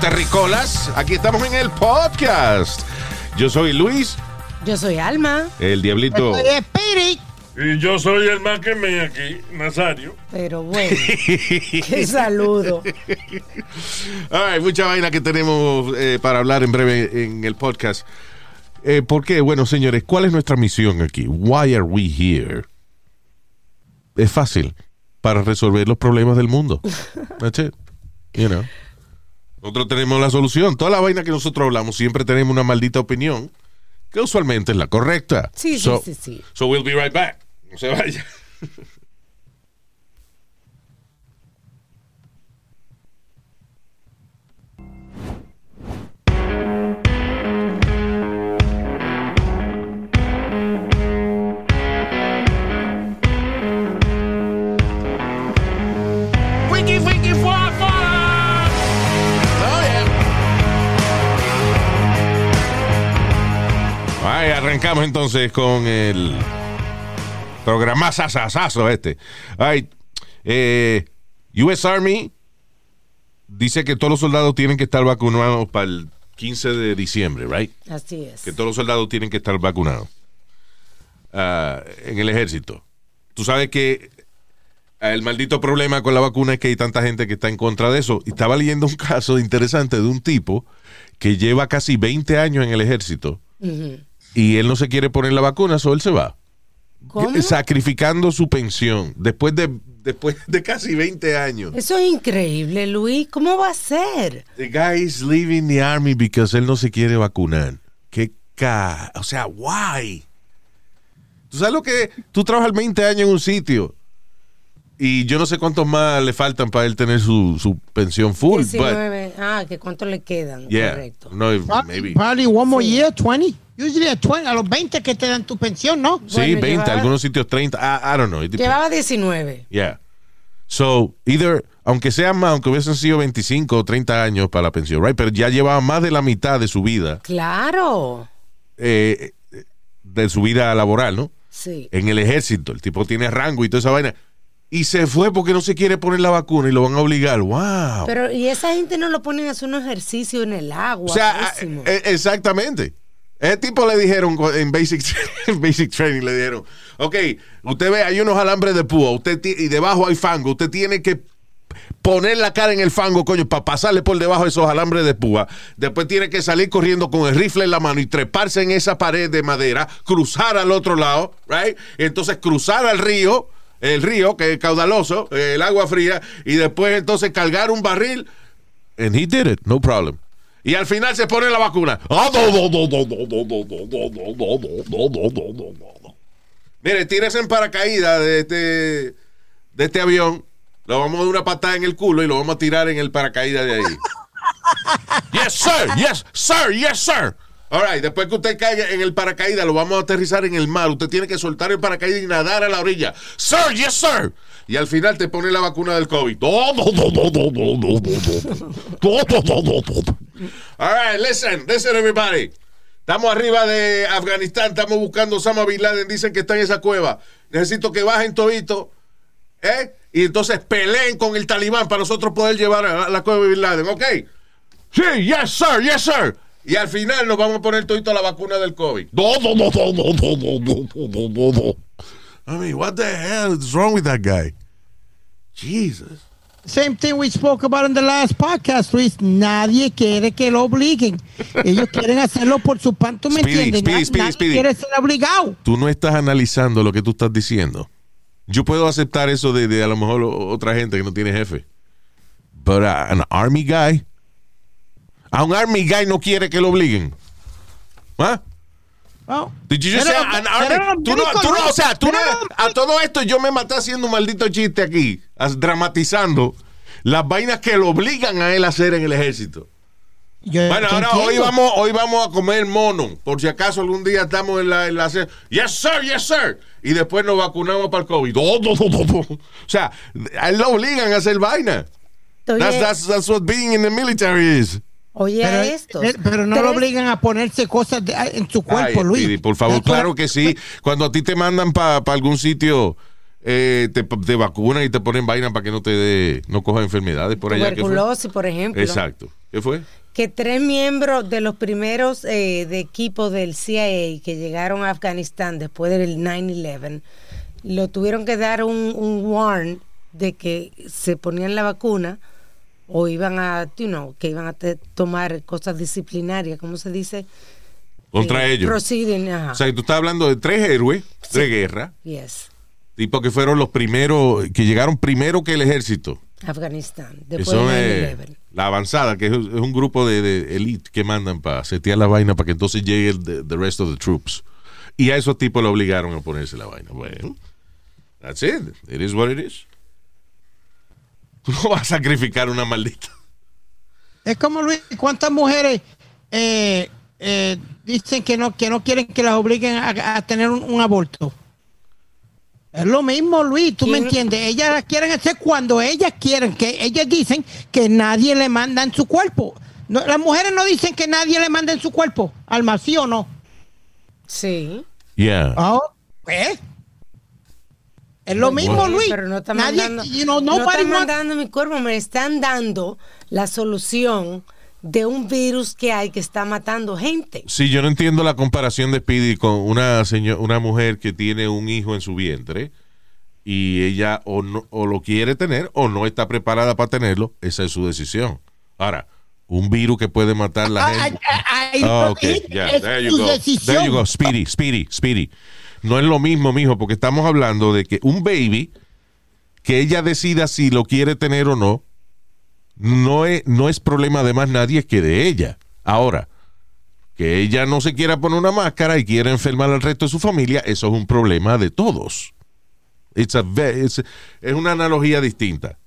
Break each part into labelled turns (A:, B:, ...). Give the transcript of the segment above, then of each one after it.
A: Hello, terricolas. Aquí estamos en el podcast. Yo soy Luis,
B: Yo soy Alma,
A: el diablito.
C: Y yo soy el más que me aquí, Nazario.
B: pero bueno, qué saludo.
A: Hay mucha vaina que tenemos eh, para hablar en breve en el podcast. Eh, ¿Por qué? Bueno, señores, ¿cuál es nuestra misión aquí? Why are we here? Es fácil. Para resolver los problemas del mundo. That's it. You know. Nosotros tenemos la solución. Toda la vaina que nosotros hablamos siempre tenemos una maldita opinión que usualmente es la correcta.
B: Sí, sí, sí, sí.
A: So we'll be right back. No se vaya. arrancamos entonces con el programa sasasazo este. Ay, eh, US Army dice que todos los soldados tienen que estar vacunados para el 15 de diciembre, right?
B: Así es.
A: Que todos los soldados tienen que estar vacunados ah, en el ejército. Tú sabes que el maldito problema con la vacuna es que hay tanta gente que está en contra de eso. Y estaba leyendo un caso interesante de un tipo que lleva casi 20 años en el ejército y él no se quiere poner la vacuna, so él se va.
B: ¿Cómo?
A: Sacrificando su pensión después de, después de casi 20 años.
B: Eso es increíble, Luis. ¿Cómo va a ser?
A: The guy is leaving the army because él no se quiere vacunar. ¿Qué ca... O sea, why? ¿Tú sabes lo que? Tú trabajas 20 años en un sitio y yo no sé cuántos más le faltan para él tener su, su pensión full. but-
B: 19. Ah, que cuánto le quedan.
A: yeah,
B: Correcto.
A: no, maybe.
D: probably one more year, 20. Usually at 20, a los 20 que te dan tu pensión, ¿no?
A: Sí,
B: Bueno,
A: 20,
B: llevaba-
A: algunos sitios 30. I, I don't know.
B: Llevaba 19.
A: Yeah. So, either, aunque sea más, aunque hubiesen sido 25 o 30 años para la pensión, right? Pero ya llevaba más de la mitad de su vida,
B: Claro.
A: eh, de su vida laboral, ¿no?
B: Sí.
A: En el ejército. El tipo tiene rango y toda esa vaina. Y se fue porque no se quiere poner la vacuna y lo van a obligar. ¡Wow!
B: Pero, y esa gente no lo ponen a hacer un ejercicio en el agua.
A: o sea, eh, exactamente. Ese tipo le dijeron en basic, basic Training, le dijeron, ok, usted ve, hay unos alambres de púa, usted y debajo hay fango, usted tiene que poner la cara en el fango, coño, para pasarle por debajo de esos alambres de púa. Después tiene que salir corriendo con el rifle en la mano y treparse en esa pared de madera, cruzar al otro lado, right? Entonces cruzar al río, el río que es caudaloso, el agua fría, y después entonces cargar un barril. And he did it, no problem. Y al final se pone la vacuna. Mire, tírese en paracaídas de este, de este avión. Lo vamos a dar una patada en el culo y lo vamos a tirar en el paracaídas de ahí. yes, sir. Yes, sir. Yes, sir. All right, después que usted caiga en el paracaídas, lo vamos a aterrizar en el mar. Usted tiene que soltar el paracaídas y nadar a la orilla. Sir, yes, sir. Y al final te pone la vacuna del COVID. All right, listen, listen, everybody. Estamos arriba de Afganistán, estamos buscando Osama Bin Laden. Dicen que está en esa cueva. Necesito que bajen todito, ¿eh? Y entonces peleen con el talibán para nosotros poder llevar a la cueva de Bin Laden, ¿ok? Sí, yes, sir, yes, sir. Y al final nos vamos a poner todito la vacuna del COVID. I mean, what the hell is wrong with that guy? Jesus.
D: Same thing we spoke about in the last podcast, Luis. Nadie quiere que lo obliguen. Ellos quieren hacerlo por su pan, ¿tú me
A: Speedy,
D: entiendes?
A: Speedy,
D: Na-
A: Speedy,
D: nadie
A: Speedy.
D: quiere ser obligado.
A: tú no estás analizando lo que tú estás diciendo. Yo puedo aceptar eso de, de a lo mejor otra gente que no tiene jefe. But uh, an army guy, a un army guy no quiere que lo obliguen. ¿Ah?
D: Oh.
A: Did you just say an army? Tú no, tú no, o sea, tú no, a todo esto yo me maté haciendo un maldito chiste aquí, as- dramatizando las vainas que lo obligan a él a hacer en el ejército.
D: Yo
A: Bueno, ahora hoy
D: entiendo.
A: vamos, hoy vamos a comer mono, por si acaso algún día estamos en la, en la yes sir, yes sir, y después nos vacunamos para el COVID. Oh, do, do, do, do. O sea, a él lo obligan a hacer vaina. That's, that's, that's what being in the military is.
B: Oye
D: Pero,
B: a esto.
D: eh, pero no lo obligan a ponerse cosas de- en su cuerpo,
A: Ay,
D: Luis.
A: Por favor, claro que sí. Cuando a ti te mandan para algún sitio, eh, te, te vacunan y te ponen vaina para que no te dé, no cojas enfermedades por allá.
B: Tuberculosis, por ejemplo.
A: Exacto. ¿Qué fue?
B: que tres miembros de los primeros eh, de equipo del CIA que llegaron a Afganistán después del 9-11 lo tuvieron que dar un, un warn de que se ponían la vacuna o iban a, you know, que iban a tomar cosas disciplinarias, ¿cómo se dice?
A: Contra
B: Eh,
A: ellos.
B: Ajá.
A: O sea, tú estás hablando de tres héroes de guerra,
B: yes.
A: tipo que fueron los primeros, que llegaron primero que el ejército.
B: Afganistán, después
A: son
B: del 9-11.
A: la avanzada, que es, es un grupo de, de elite que mandan para setear la vaina para que entonces llegue el the, the rest of the troops. Y a esos tipos lo obligaron a ponerse la vaina. Bueno, that's it. It is what it is. Tú no vas a sacrificar una maldita.
D: Es como Luis, ¿cuántas mujeres eh, eh, dicen que no, que no quieren que las obliguen a, a tener un, un aborto? Es lo mismo, Luis, tú me entiendes. Ellas las quieren hacer cuando ellas quieren, que ellas dicen que nadie le manda en su cuerpo. No, las mujeres no dicen que nadie le manda en su cuerpo, Alma, ¿sí o no?
B: Sí.
A: Yeah.
D: Ah, ¿eh? Es lo mismo, Luis.
B: Pero no está
D: Nadie,
B: mandando,
D: you know,
B: no
D: nobody
B: están mandando mi cuerpo, me están dando la solución de un virus que hay que está matando gente.
A: Sí, yo no entiendo la comparación de Speedy con una señor, una mujer que tiene un hijo en su vientre y ella o no o lo quiere tener o no está preparada para tenerlo, esa es su decisión. Ahora, un virus que puede matar a la gente. Ah,
D: no,
A: ok,
D: es-
A: ya,
D: es
A: there you go. There you go, Speedy, Speedy, Speedy. No es lo mismo, mijo, porque estamos hablando de que un baby que ella decida si lo quiere tener o no, no es, problema de más nadie que de ella. Ahora, que ella no se quiera poner una máscara y quiera enfermar al resto de su familia, eso es un problema de todos. It's a es una analogía distinta.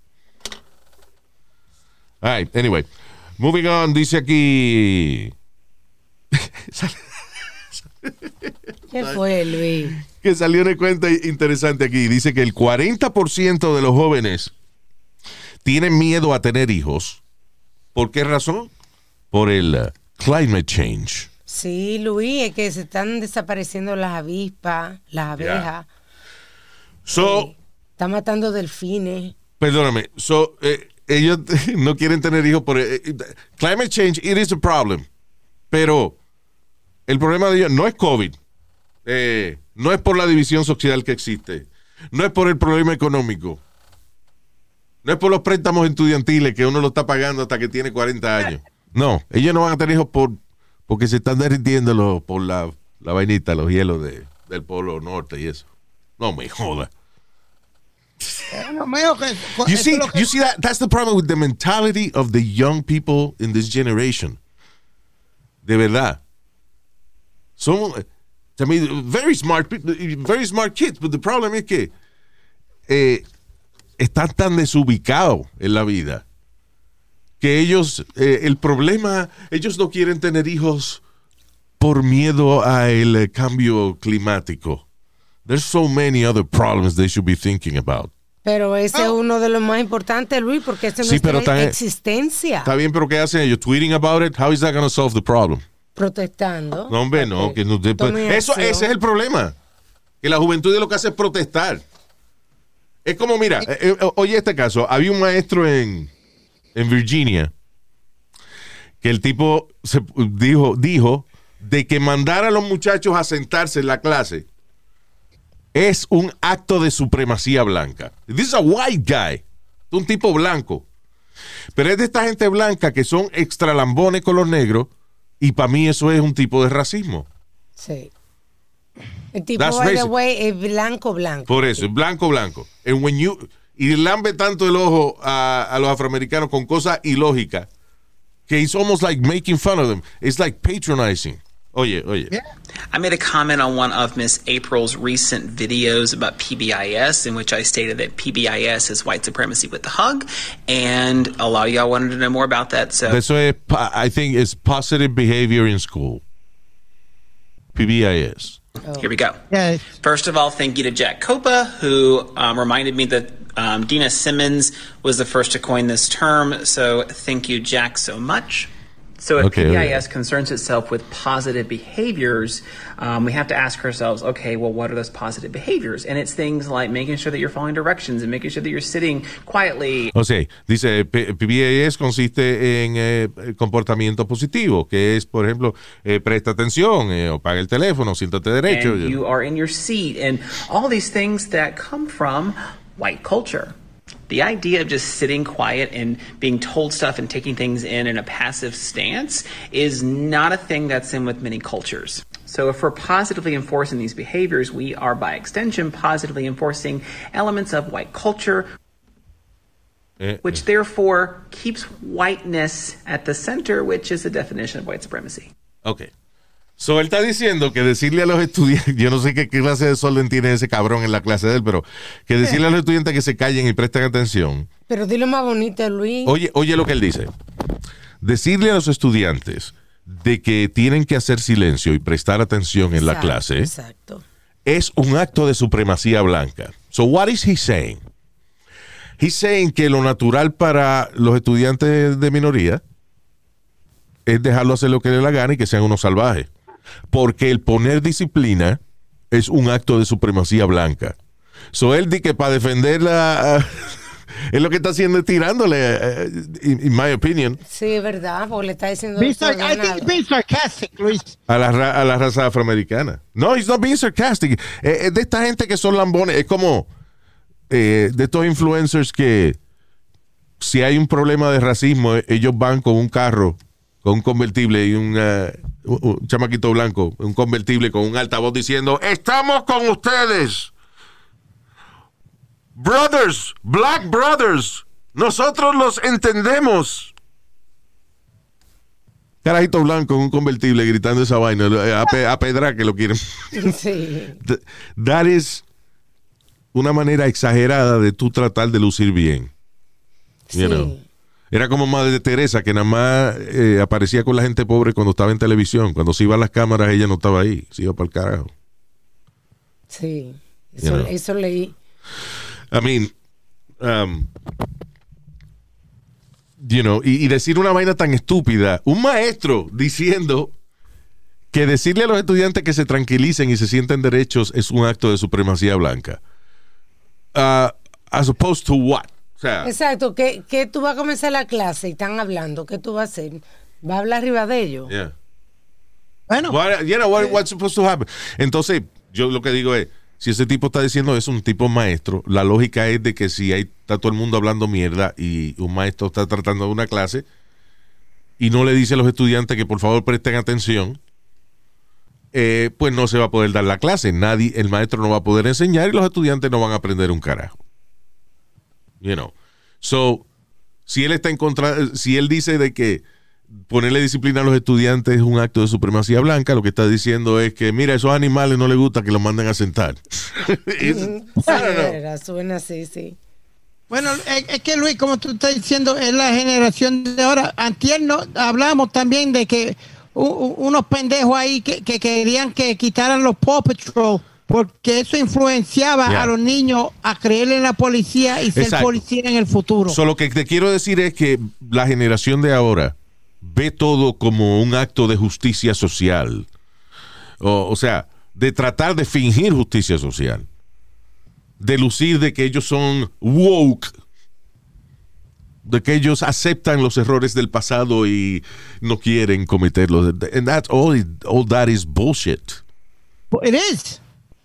A: All right, anyway. Moving on, dice aquí
B: ¿Qué fue, Luis?
A: que salió una cuenta interesante aquí. Dice que el 40% de los jóvenes tienen miedo a tener hijos. ¿Por qué razón? Por el uh, climate change.
B: Sí, Luis, es que se están desapareciendo las avispas, las abejas.
A: So,
B: Está matando delfines.
A: perdóname, so, eh, ellos no quieren tener hijos por eh, eh, climate change. It is a problem, pero el problema de ellos no es COVID, eh, no es por la división social que existe, no es por el problema económico, no es por los préstamos estudiantiles que uno lo está pagando hasta que tiene 40 años. No, ellos no van a tener hijos por porque se están derritiendo los- por la, la vainita, los hielos de- del polo norte y eso. No me joda. You see, you see that that's the problem with the mentality of the young people in this generation. De verdad. Son, I mean, very smart, very smart kids, but the problem es que eh, están tan desubicados en la vida que ellos, eh, el problema, ellos no quieren tener hijos por miedo al cambio climático. There's so many other problems they should be thinking about.
B: Pero ese es uno de los más importantes, Luis, porque ese es
A: Sí, pero
B: nuestra existencia.
A: Está bien, pero ¿qué hacen ellos? Tweeting about it? How is that going to solve the problem?
B: Protestando.
A: No, hombre, no. Que no te- eso,
B: acción.
A: ese es el problema. Que la juventud lo que hace es protestar. Es como, mira, eh, eh, oye este caso. Había un maestro en, en Virginia que el tipo se dijo, dijo de que mandar a los muchachos a sentarse en la clase es un acto de supremacía blanca. This is a white guy. Un tipo blanco. Pero es de esta gente blanca que son extra lambones con los negros y para mí eso es un tipo de racismo.
B: Sí. El tipo,
A: That's
B: by the way, es blanco, blanco.
A: Por eso, es blanco, blanco. And when you, y lambe tanto el ojo a, a los afroamericanos con cosas ilógicas que it's almost like making fun of them. It's like patronizing. Oye, oye.
D: Yeah. Yeah.
E: I made a comment on one of Miss April's recent videos about PBIS, in which I stated that PBIS is white supremacy with the hug, and a lot of y'all wanted to know more about that. So
A: Eso es, pa- I think, it's positive behavior in school. PBIS.
E: here we go.
D: Yeah.
E: First of all, thank you to Jack Copa, who um, reminded me that um, Dina Simmons was the first to coin this term. So thank you, Jack, so much. So if
A: Okay,
E: PBIS
A: okay.
E: concerns itself with positive behaviors, um, we have to ask ourselves, okay, well, what are those positive behaviors? And it's things like making sure that you're following directions and making sure that you're sitting quietly
A: O sea, dice, PBIS consiste en eh, comportamiento positivo, que es, por ejemplo, eh, presta atención, eh, o paga el teléfono, siéntate derecho.
E: and you are in your seat and all these things that come from white culture the idea of just sitting quiet and being told stuff and taking things in in a passive stance is not a thing that's in with many cultures. So if we're positively enforcing these behaviors we are by extension positively enforcing elements of white culture
A: Eh,
E: which therefore keeps whiteness at the center which is the definition of white supremacy.
A: Ok. So, él está diciendo que decirle a los estudiantes, yo no sé qué clase de desorden tiene ese cabrón en la clase de él, pero que decirle a los estudiantes que se callen y presten atención.
B: Pero dilo más bonito, Luis.
A: Oye, oye lo que él dice. Decirle a los estudiantes de que tienen que hacer silencio y prestar atención en la clase
B: Exacto.
A: es un acto de supremacía blanca. So, what is he saying? He's saying que lo natural para los estudiantes de minoría es dejarlo hacer lo que le la gana y que sean unos salvajes. Porque el poner disciplina es un acto de supremacía blanca. So, él di que para defenderla, es lo que está haciendo es tirándole, eh, in, in my opinion,
B: Sí, es verdad, porque le está diciendo.
D: Be I think being sarcastic, Luis.
A: a la, ra- a la raza afroamericana. No, he's not being sarcastic. Eh, Es de esta gente que son lambones. Es como eh, de estos influencers que si hay un problema de racismo, eh, ellos van con un carro, con un convertible y un, eh, un- chamaquito blanco, un convertible con un altavoz diciendo, estamos con ustedes. Brothers, black brothers, nosotros los entendemos. Carajito blanco en un convertible gritando esa vaina, eh, a, pe- a pedra que lo quieren.
B: Sí.
A: Th- That is una manera exagerada de tú tratar de lucir bien. You
B: sí.
A: know. Era como Madre Teresa, que nada más eh, aparecía con la gente pobre cuando estaba en televisión. Cuando se iban las cámaras, ella no estaba ahí. Se iba para el carajo.
B: Sí.
A: You
B: Eso,
A: know.
B: eso leí.
A: I mean, um, you know, y, y decir una vaina tan estúpida. Un maestro diciendo que decirle a los estudiantes que se tranquilicen y se sienten derechos es un acto de supremacía blanca. Uh, as opposed to what? Sea,
B: Exacto, que, que tú vas a comenzar la clase y están hablando, ¿qué tú vas a hacer? ¿Va a hablar arriba de ellos?
A: yeah.
D: Bueno,
A: What- you know, what- what's supposed to happen? Entonces, yo lo que digo es, si ese tipo está diciendo es un tipo maestro, la lógica es de que si hay, está todo el mundo hablando mierda y un maestro está tratando de una clase y no le dice a los estudiantes que por favor presten atención, eh, pues no se va a poder dar la clase. Nadie, el maestro no va a poder enseñar y los estudiantes no van a aprender un carajo. You know. So, si él está en contra, si él dice de que ponerle disciplina a los estudiantes es un acto de supremacía blanca, lo que está diciendo es que, mira, esos animales no les gusta que los manden a sentar.
B: Era, suena así, sí.
D: bueno, es, es que Luis, como tú estás diciendo, es la generación de ahora. Antier no, hablamos también de que u- u- unos pendejos ahí que, que querían que quitaran los Paw Patrol porque eso influenciaba
A: Yeah.
D: a los niños a creer en la policía y ser
A: Exacto.
D: policía en el futuro.
A: So, lo que te quiero decir es que la generación de ahora ve todo como un acto de justicia social. O, o sea, de tratar de fingir justicia social. De lucir de que ellos son woke. De que ellos aceptan los errores del pasado y no quieren cometerlos. And that's all, all that is bullshit.
D: It is.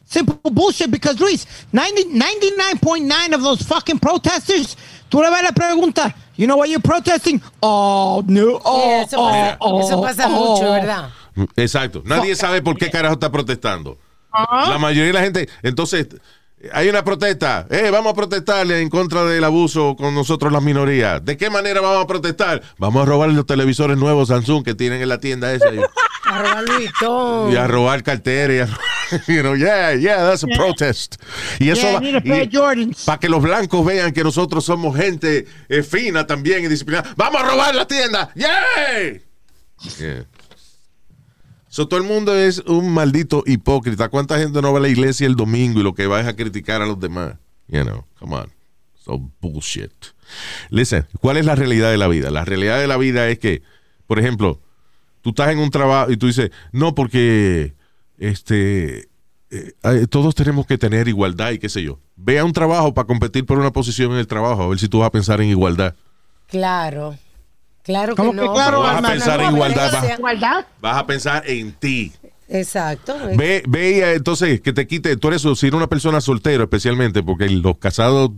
D: Simple bullshit because Luis, 90 99.9 of those fucking protesters, tú le vas a la pregunta, you know what you're protesting? Oh, no. Oh,
B: Sí, eso pasa,
D: oh,
B: eso pasa
D: oh,
B: mucho,
D: oh.
B: ¿verdad?
A: Exacto. Nadie sabe por qué carajo está protestando.
D: Ajá.
A: La mayoría de la gente. Entonces, hay una protesta. Eh, vamos a protestarle en contra del abuso con nosotros las minorías. ¿De qué manera vamos a protestar? Vamos a robar los televisores nuevos Samsung que tienen en la tienda esa.
B: A robar Louis
A: y a robar carteras. y a- You know, yeah, yeah, that's a protest. Y eso
D: Yeah,
A: para que los blancos vean que nosotros somos gente eh, fina también y disciplinada. ¡Vamos a robar la tienda! ¡Yay! Yeah. So, todo el mundo es un maldito hipócrita. ¿Cuánta gente no va a la iglesia el domingo y lo que va es a criticar a los demás? You know, come on. So bullshit. Listen, ¿cuál es la realidad de la vida? La realidad de la vida es que, por ejemplo, tú estás en un trabajo y tú dices, no, porque este eh, todos tenemos que tener igualdad y qué sé yo. Ve a un trabajo para competir por una posición en el trabajo, a ver si tú vas a pensar en igualdad.
B: Claro. Claro que
D: ¿Cómo que
B: no.
D: claro,
A: vas a pensar en igualdad, vas,
D: Igualdad.
A: vas a pensar en ti.
B: Exacto.
A: Ve, ve y, eh, entonces que te quite, tú eres, si eres una persona soltera especialmente, porque los casados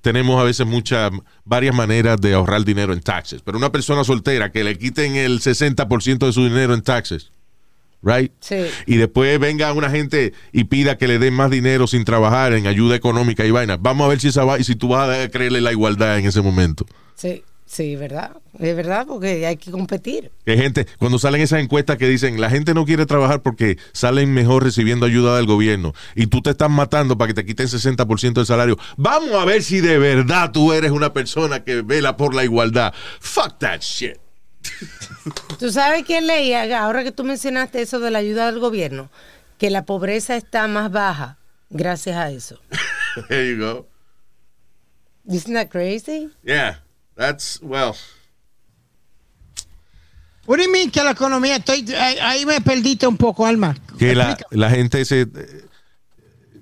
A: tenemos a veces muchas, varias maneras de ahorrar dinero en taxes, pero una persona soltera que le quiten el 60% de su dinero en taxes, right?
B: Sí.
A: Y después venga una gente y pida que le den más dinero sin trabajar en ayuda económica y vaina. Vamos a ver si, esa, va- si tú vas a creerle la igualdad en ese momento.
B: Sí, sí, verdad. Es verdad, porque hay que competir.
A: Que gente, cuando salen esas encuestas que dicen, la gente no quiere trabajar porque salen mejor recibiendo ayuda del gobierno y tú te estás matando para que te quiten 60% del salario. Vamos a ver si de verdad tú eres una persona que vela por la igualdad. Fuck that shit.
B: ¿Tú sabes quién leía? Ahora que tú mencionaste eso de la ayuda del gobierno, que la pobreza está más baja gracias a eso.
A: There you go.
B: Isn't that crazy?
A: Yeah, that's, well.
D: What do you mean que la economía? Estoy, ahí, me perdiste un poco, Alma.
A: Que la, la gente se...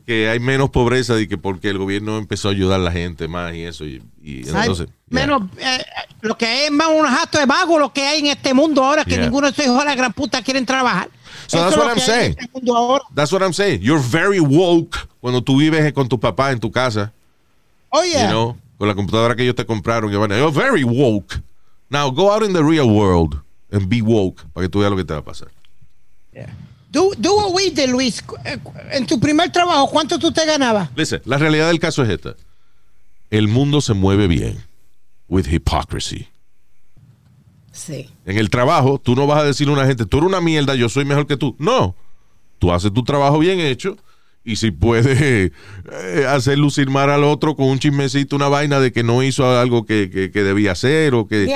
A: Que hay menos pobreza y que porque el gobierno empezó a ayudar a la gente más y eso. Y, y entonces... yeah.
D: menos, eh, lo que es más un jato de vago lo que hay en este mundo ahora, que
A: Yeah.
D: ninguno de esos hijos de la gran puta quieren trabajar.
A: So
D: Eso
A: that's what I'm saying.
D: este.
A: That's what I'm saying. You're very woke cuando tú vives con tu papá en tu casa.
D: Oye,
A: you know, con la computadora que ellos te compraron. que van a- You're very woke. Now go out in the real world and be woke para que tú veas lo que te va a pasar.
D: do, do what we did, Luis. En tu primer trabajo, ¿cuánto tú te ganabas?
A: Listen, la realidad del caso es esta. El mundo se mueve bien with hypocrisy.
B: Sí.
A: En el trabajo, tú no vas a decirle a una gente, tú eres una mierda, yo soy mejor que tú. No. Tú haces tu trabajo bien hecho y si puedes eh, hacer lucir mal al otro con un chismecito, una vaina de que no hizo algo que, que- que debía hacer o que.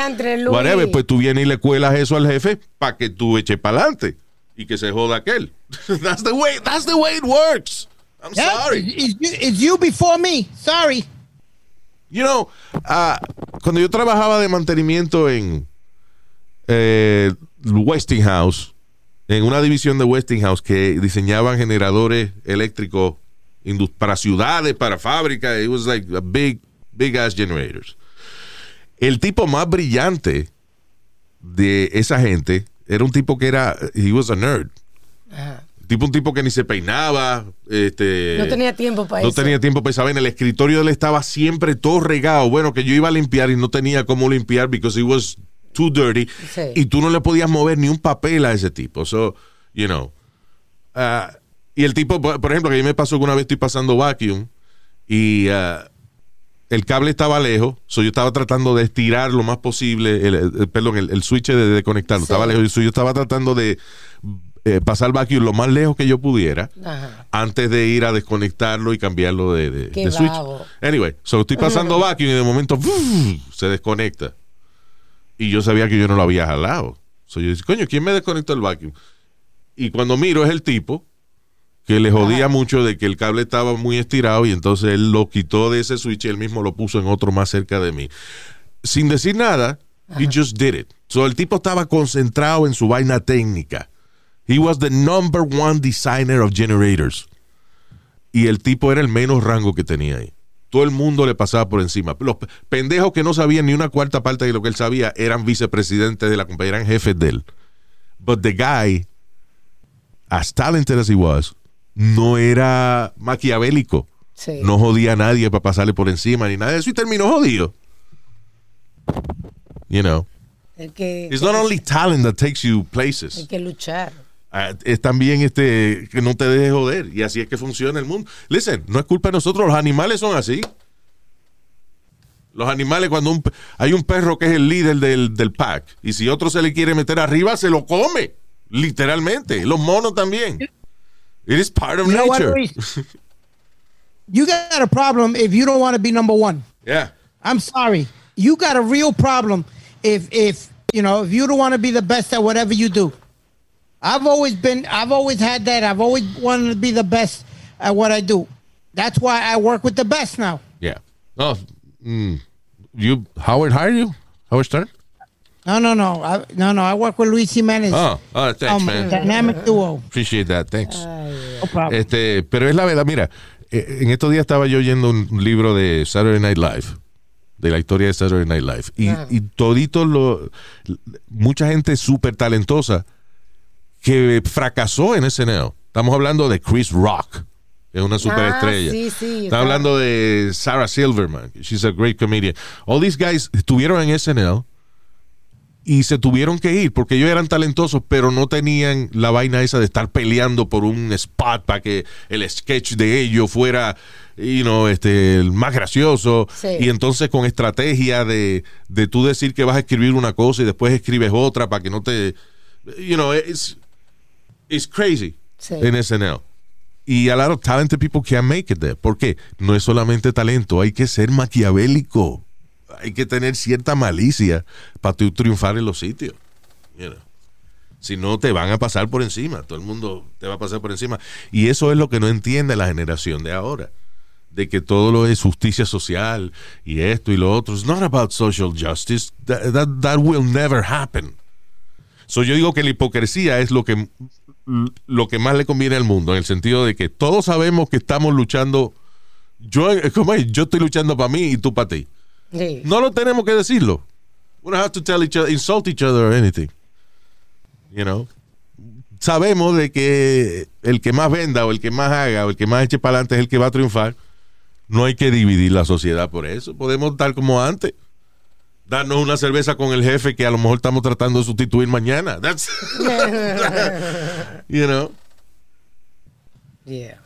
A: Whatever, pues tú vienes y le cuelas eso al jefe para que tú eches para adelante y que se joda aquel. that's, the way, that's the way it works. I'm
D: Yeah,
A: sorry.
D: It's, you before me. Sorry.
A: You know, ah, cuando yo trabajaba de mantenimiento en eh, Westinghouse, en una división de Westinghouse que diseñaban generadores eléctricos para ciudades, para fábricas, it was like a big, big ass generators. El tipo más brillante de esa gente era un tipo que era, he was a nerd.
B: Ajá.
A: Tipo un tipo que ni se peinaba, este
B: No tenía tiempo para
A: no
B: eso.
A: tenía tiempo para saber. En el escritorio de él estaba siempre todo regado. Bueno, que yo iba a limpiar y no tenía cómo limpiar because it was too dirty.
B: Sí.
A: Y tú no le podías mover ni un papel a ese tipo. So, you know. ah, y el tipo, por ejemplo, que a mí me pasó que una vez estoy pasando vacuum y ah, el cable estaba lejos. So yo estaba tratando de estirar lo más posible, el, el- perdón, el, el switch de, de conectarlo.
B: Sí.
A: Estaba lejos. So yo estaba tratando de eh, pasar vacuum lo más lejos que yo pudiera
B: Ajá.
A: antes de ir a desconectarlo y cambiarlo de, de-
B: Qué
A: de switch. Anyway, so estoy pasando vacuum y de momento se desconecta. Y yo sabía que yo no lo había jalado. So yo dije, coño, ¿quién me desconectó el vacuum? Y cuando miro es el tipo que le jodía mucho de que el cable estaba muy estirado y entonces él lo quitó de ese switch y él mismo lo puso en otro más cerca de mí. Sin decir nada, he just did it. So el tipo estaba concentrado en su vaina técnica. He was the number one designer of generators. Y el tipo era el menos rango que tenía ahí. Todo el mundo le pasaba por encima. Los pendejos que no sabían ni una cuarta parte de lo que él sabía eran vicepresidentes de la compañía, eran jefes de él. But the guy, as talented as he was, no era maquiavélico.
B: Sí.
A: No jodía a nadie para pasarle por encima ni nada de eso y terminó jodido. You know.
B: El que,
A: It's not only talent that takes you places.
B: hay que luchar.
A: Ah, es también este que no te dejes joder y así es que funciona el mundo. Listen, no es culpa de nosotros, los animales son así. Los animales cuando un hay un perro que es el líder del, del pack y si otro se le quiere meter arriba se lo come. Literalmente. Los monos también. It is part of
D: You know what,
A: nature.
D: You got a problem if you don't want to be number one.
A: yeah.
D: I'm sorry. You got a real problem if if you know if you don't want to be the best at whatever you do. I've always been I've always had that. I've always wanted to be the best at what I do. That's why I work with the best now.
A: Yeah. No, mm, you Howard hired you? Howard Stern?
D: No, no, no. I, no, no. I work with Luis Jimenez.
A: Oh, oh thanks,
D: Um,
A: man.
D: Dynamic duo.
A: Appreciate that. Thanks.
D: No problem.
A: Este, pero es la verdad, mira, eh, en estos días estaba yo oyendo un libro de Saturday Night Live, de la historia de Saturday Night Live, y, y todito lo, mucha gente súper talentosa que fracasó en SNL. Estamos hablando de Chris Rock, que es una superestrella.
B: Ah, sí, sí,
A: Está hablando de Sarah Silverman, she's a great comedian. All these guys estuvieron en SNL y se tuvieron que ir porque ellos eran talentosos, pero no tenían la vaina esa de estar peleando por un spot para que el sketch de ellos fuera, you know, este, el más gracioso.
B: Sí.
A: Y entonces con estrategia de, de tú decir que vas a escribir una cosa y después escribes otra para que no te, you know, it's, it's crazy
B: Sí.
A: en SNL. Y a lot of talented people can't make it there. ¿Por qué? No es solamente talento, hay que ser maquiavélico. Hay que tener cierta malicia para triunfar en los sitios. you know. Si no, te van a pasar por encima. Todo el mundo te va a pasar por encima. Y eso es lo que no entiende la generación de ahora. De que todo lo es justicia social y esto y lo otro. It's not about social justice. That, that, that will never happen. So yo digo que la hipocresía es lo que, lo que más le conviene al mundo, en el sentido de que todos sabemos que estamos luchando. Yo, ¿cómo es? yo estoy luchando para mí y tú para ti.
B: Sí.
A: No lo tenemos que decirlo. We don't have to tell each other, insult each other or anything. You know. Sabemos de que el que más venda o el que más haga o el que más eche para adelante es el que va a triunfar. No hay que dividir la sociedad por eso. Podemos estar como antes. Darnos una cerveza con el jefe que a lo mejor estamos tratando de sustituir mañana. That's you know.
B: Yeah.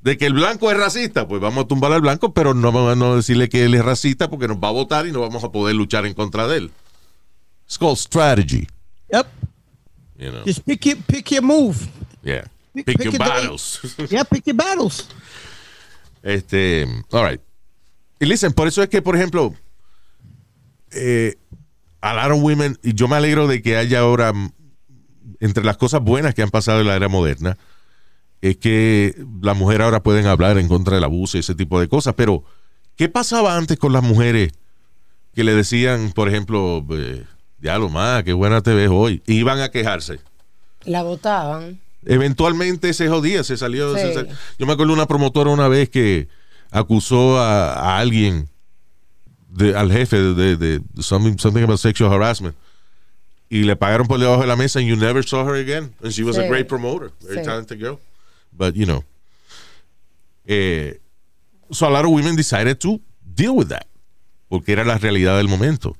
A: De que el blanco es racista, pues vamos a tumbar al blanco, pero no vamos a no decirle que él es racista porque nos va a votar y no vamos a poder luchar en contra de él. It's called strategy,
D: Yep.
A: you know.
D: Just pick your pick your move.
A: Yeah.
D: Pick-
A: Pick
D: pick
A: your battles.
D: Yeah, pick your battles.
A: Este, all right. Y listen, por eso es que, por ejemplo, eh, a lot of women, y yo me alegro de que haya ahora, entre las cosas buenas que han pasado en la era moderna, es que las mujeres ahora pueden hablar en contra del abuso y ese tipo de cosas. Pero, ¿qué pasaba antes con las mujeres que le decían, por ejemplo, eh, ya lo más, qué buena te ves hoy? Y iban a quejarse
B: La votaban.
A: eventualmente se jodía, se salió.
B: Sí.
A: se Yo me acuerdo de una promotora una vez que acusó a, a alguien, de- al jefe de, de- something, something about sexual harassment. Y le pagaron por debajo de la mesa and you never saw her again. And she was a great promoter, very
B: Sí.
A: talented girl. But, you know. eh, so a lot of women decided to deal with that. Porque era la realidad del momento.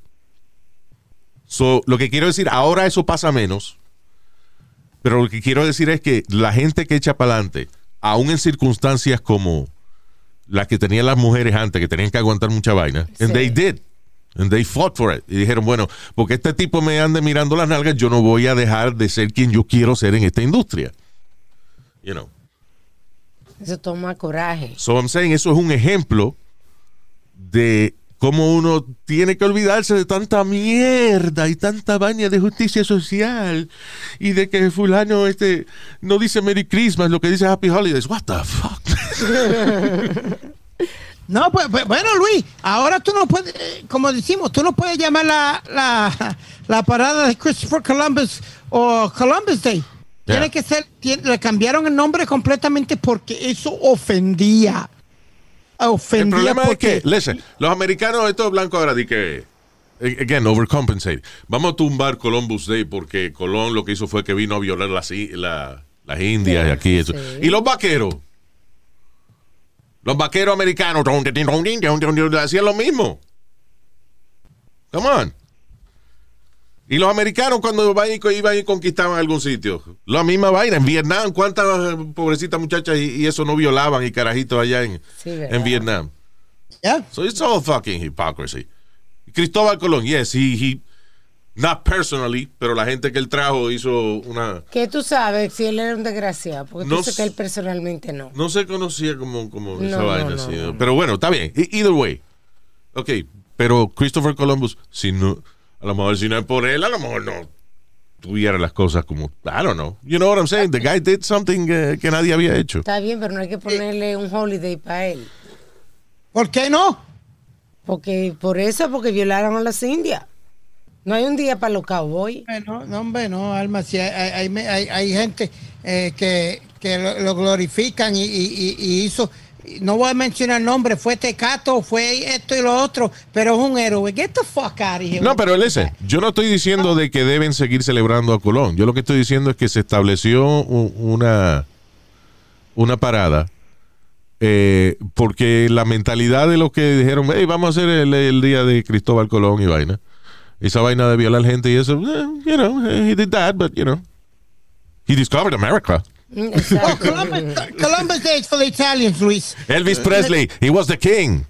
A: So, lo que quiero decir, ahora eso pasa menos. Pero lo que quiero decir es que la gente que echa para adelante, aún en circunstancias como las que tenían las mujeres antes, que tenían que aguantar mucha vaina, and they did. And they fought for it. Y dijeron, bueno, porque este tipo me ande mirando las nalgas, yo no voy a dejar de ser quien yo quiero ser en esta industria. You know.
B: Eso toma coraje.
A: So I'm saying, eso es un ejemplo de cómo uno tiene que olvidarse de tanta mierda y tanta vaina de justicia social y de que fulano este no dice Merry Christmas, lo que dice Happy Holidays. What the fuck?
D: No, pues, pues, bueno, Luis, ahora tú no puedes, eh, como decimos, tú no puedes llamar la, la, la parada de Christopher Columbus o Columbus Day.
A: Yeah.
D: Tiene que ser, tiene- le cambiaron el nombre completamente porque eso ofendía.
A: El
D: Ofendía
A: problema es que, listen, los americanos, estos blancos ahora di que, again, overcompensate. Vamos a tumbar Columbus Day porque Colón lo que hizo fue que vino a violar las, i- la- las indias y aquí eso.
B: sí.
A: Y los vaqueros. Los vaqueros americanos hacían lo mismo. Come on. Y los americanos cuando iban y, iban y conquistaban algún sitio, la misma vaina. En Vietnam, ¿cuántas eh, pobrecitas muchachas y, y eso no violaban y carajitos allá en,
B: Sí,
A: en Vietnam?
D: Yeah.
A: So it's all fucking hypocrisy. Cristóbal Colón, yes, he, he, Not personally, pero la gente que él trajo hizo una...
B: Que tú sabes si él era un desgraciado, porque
A: No
B: tú dices que él personalmente no.
A: No se conocía como, como
B: No,
A: esa
B: no,
A: vaina
B: no,
A: así. Pero bueno, está bien. E- Either way. Ok, pero Christopher Columbus, si no, a lo mejor si no es por él, a lo mejor no tuviera las cosas como, I don't know. You know what I'm saying? The guy did something eh, que nadie había hecho.
B: Está bien, pero no hay que ponerle un holiday para él.
D: ¿Por qué no?
B: Porque por eso, porque violaron a las indias. No hay un día para los cowboys.
D: No, no, hombre, no, Alma, si hay, hay, hay- hay gente eh, que, que lo, lo glorifican y, y- y- y hizo, no voy a mencionar nombre, fue Tecato, fue esto y lo otro, pero es un héroe. Get the fuck out of here.
A: No, pero listen, yo no estoy diciendo de que deben seguir celebrando a Colón. Yo lo que estoy diciendo es que se estableció una, una parada eh, porque la mentalidad de los que dijeron, hey, vamos a hacer el, el día de Cristóbal Colón y vaina. Esa vaina de violar gente y eso, eh, you know, he did that, but, you know, he discovered America.
D: Oh. Columbus, Columbus Day is for the Italians, Luis.
A: Elvis Presley, he was the king.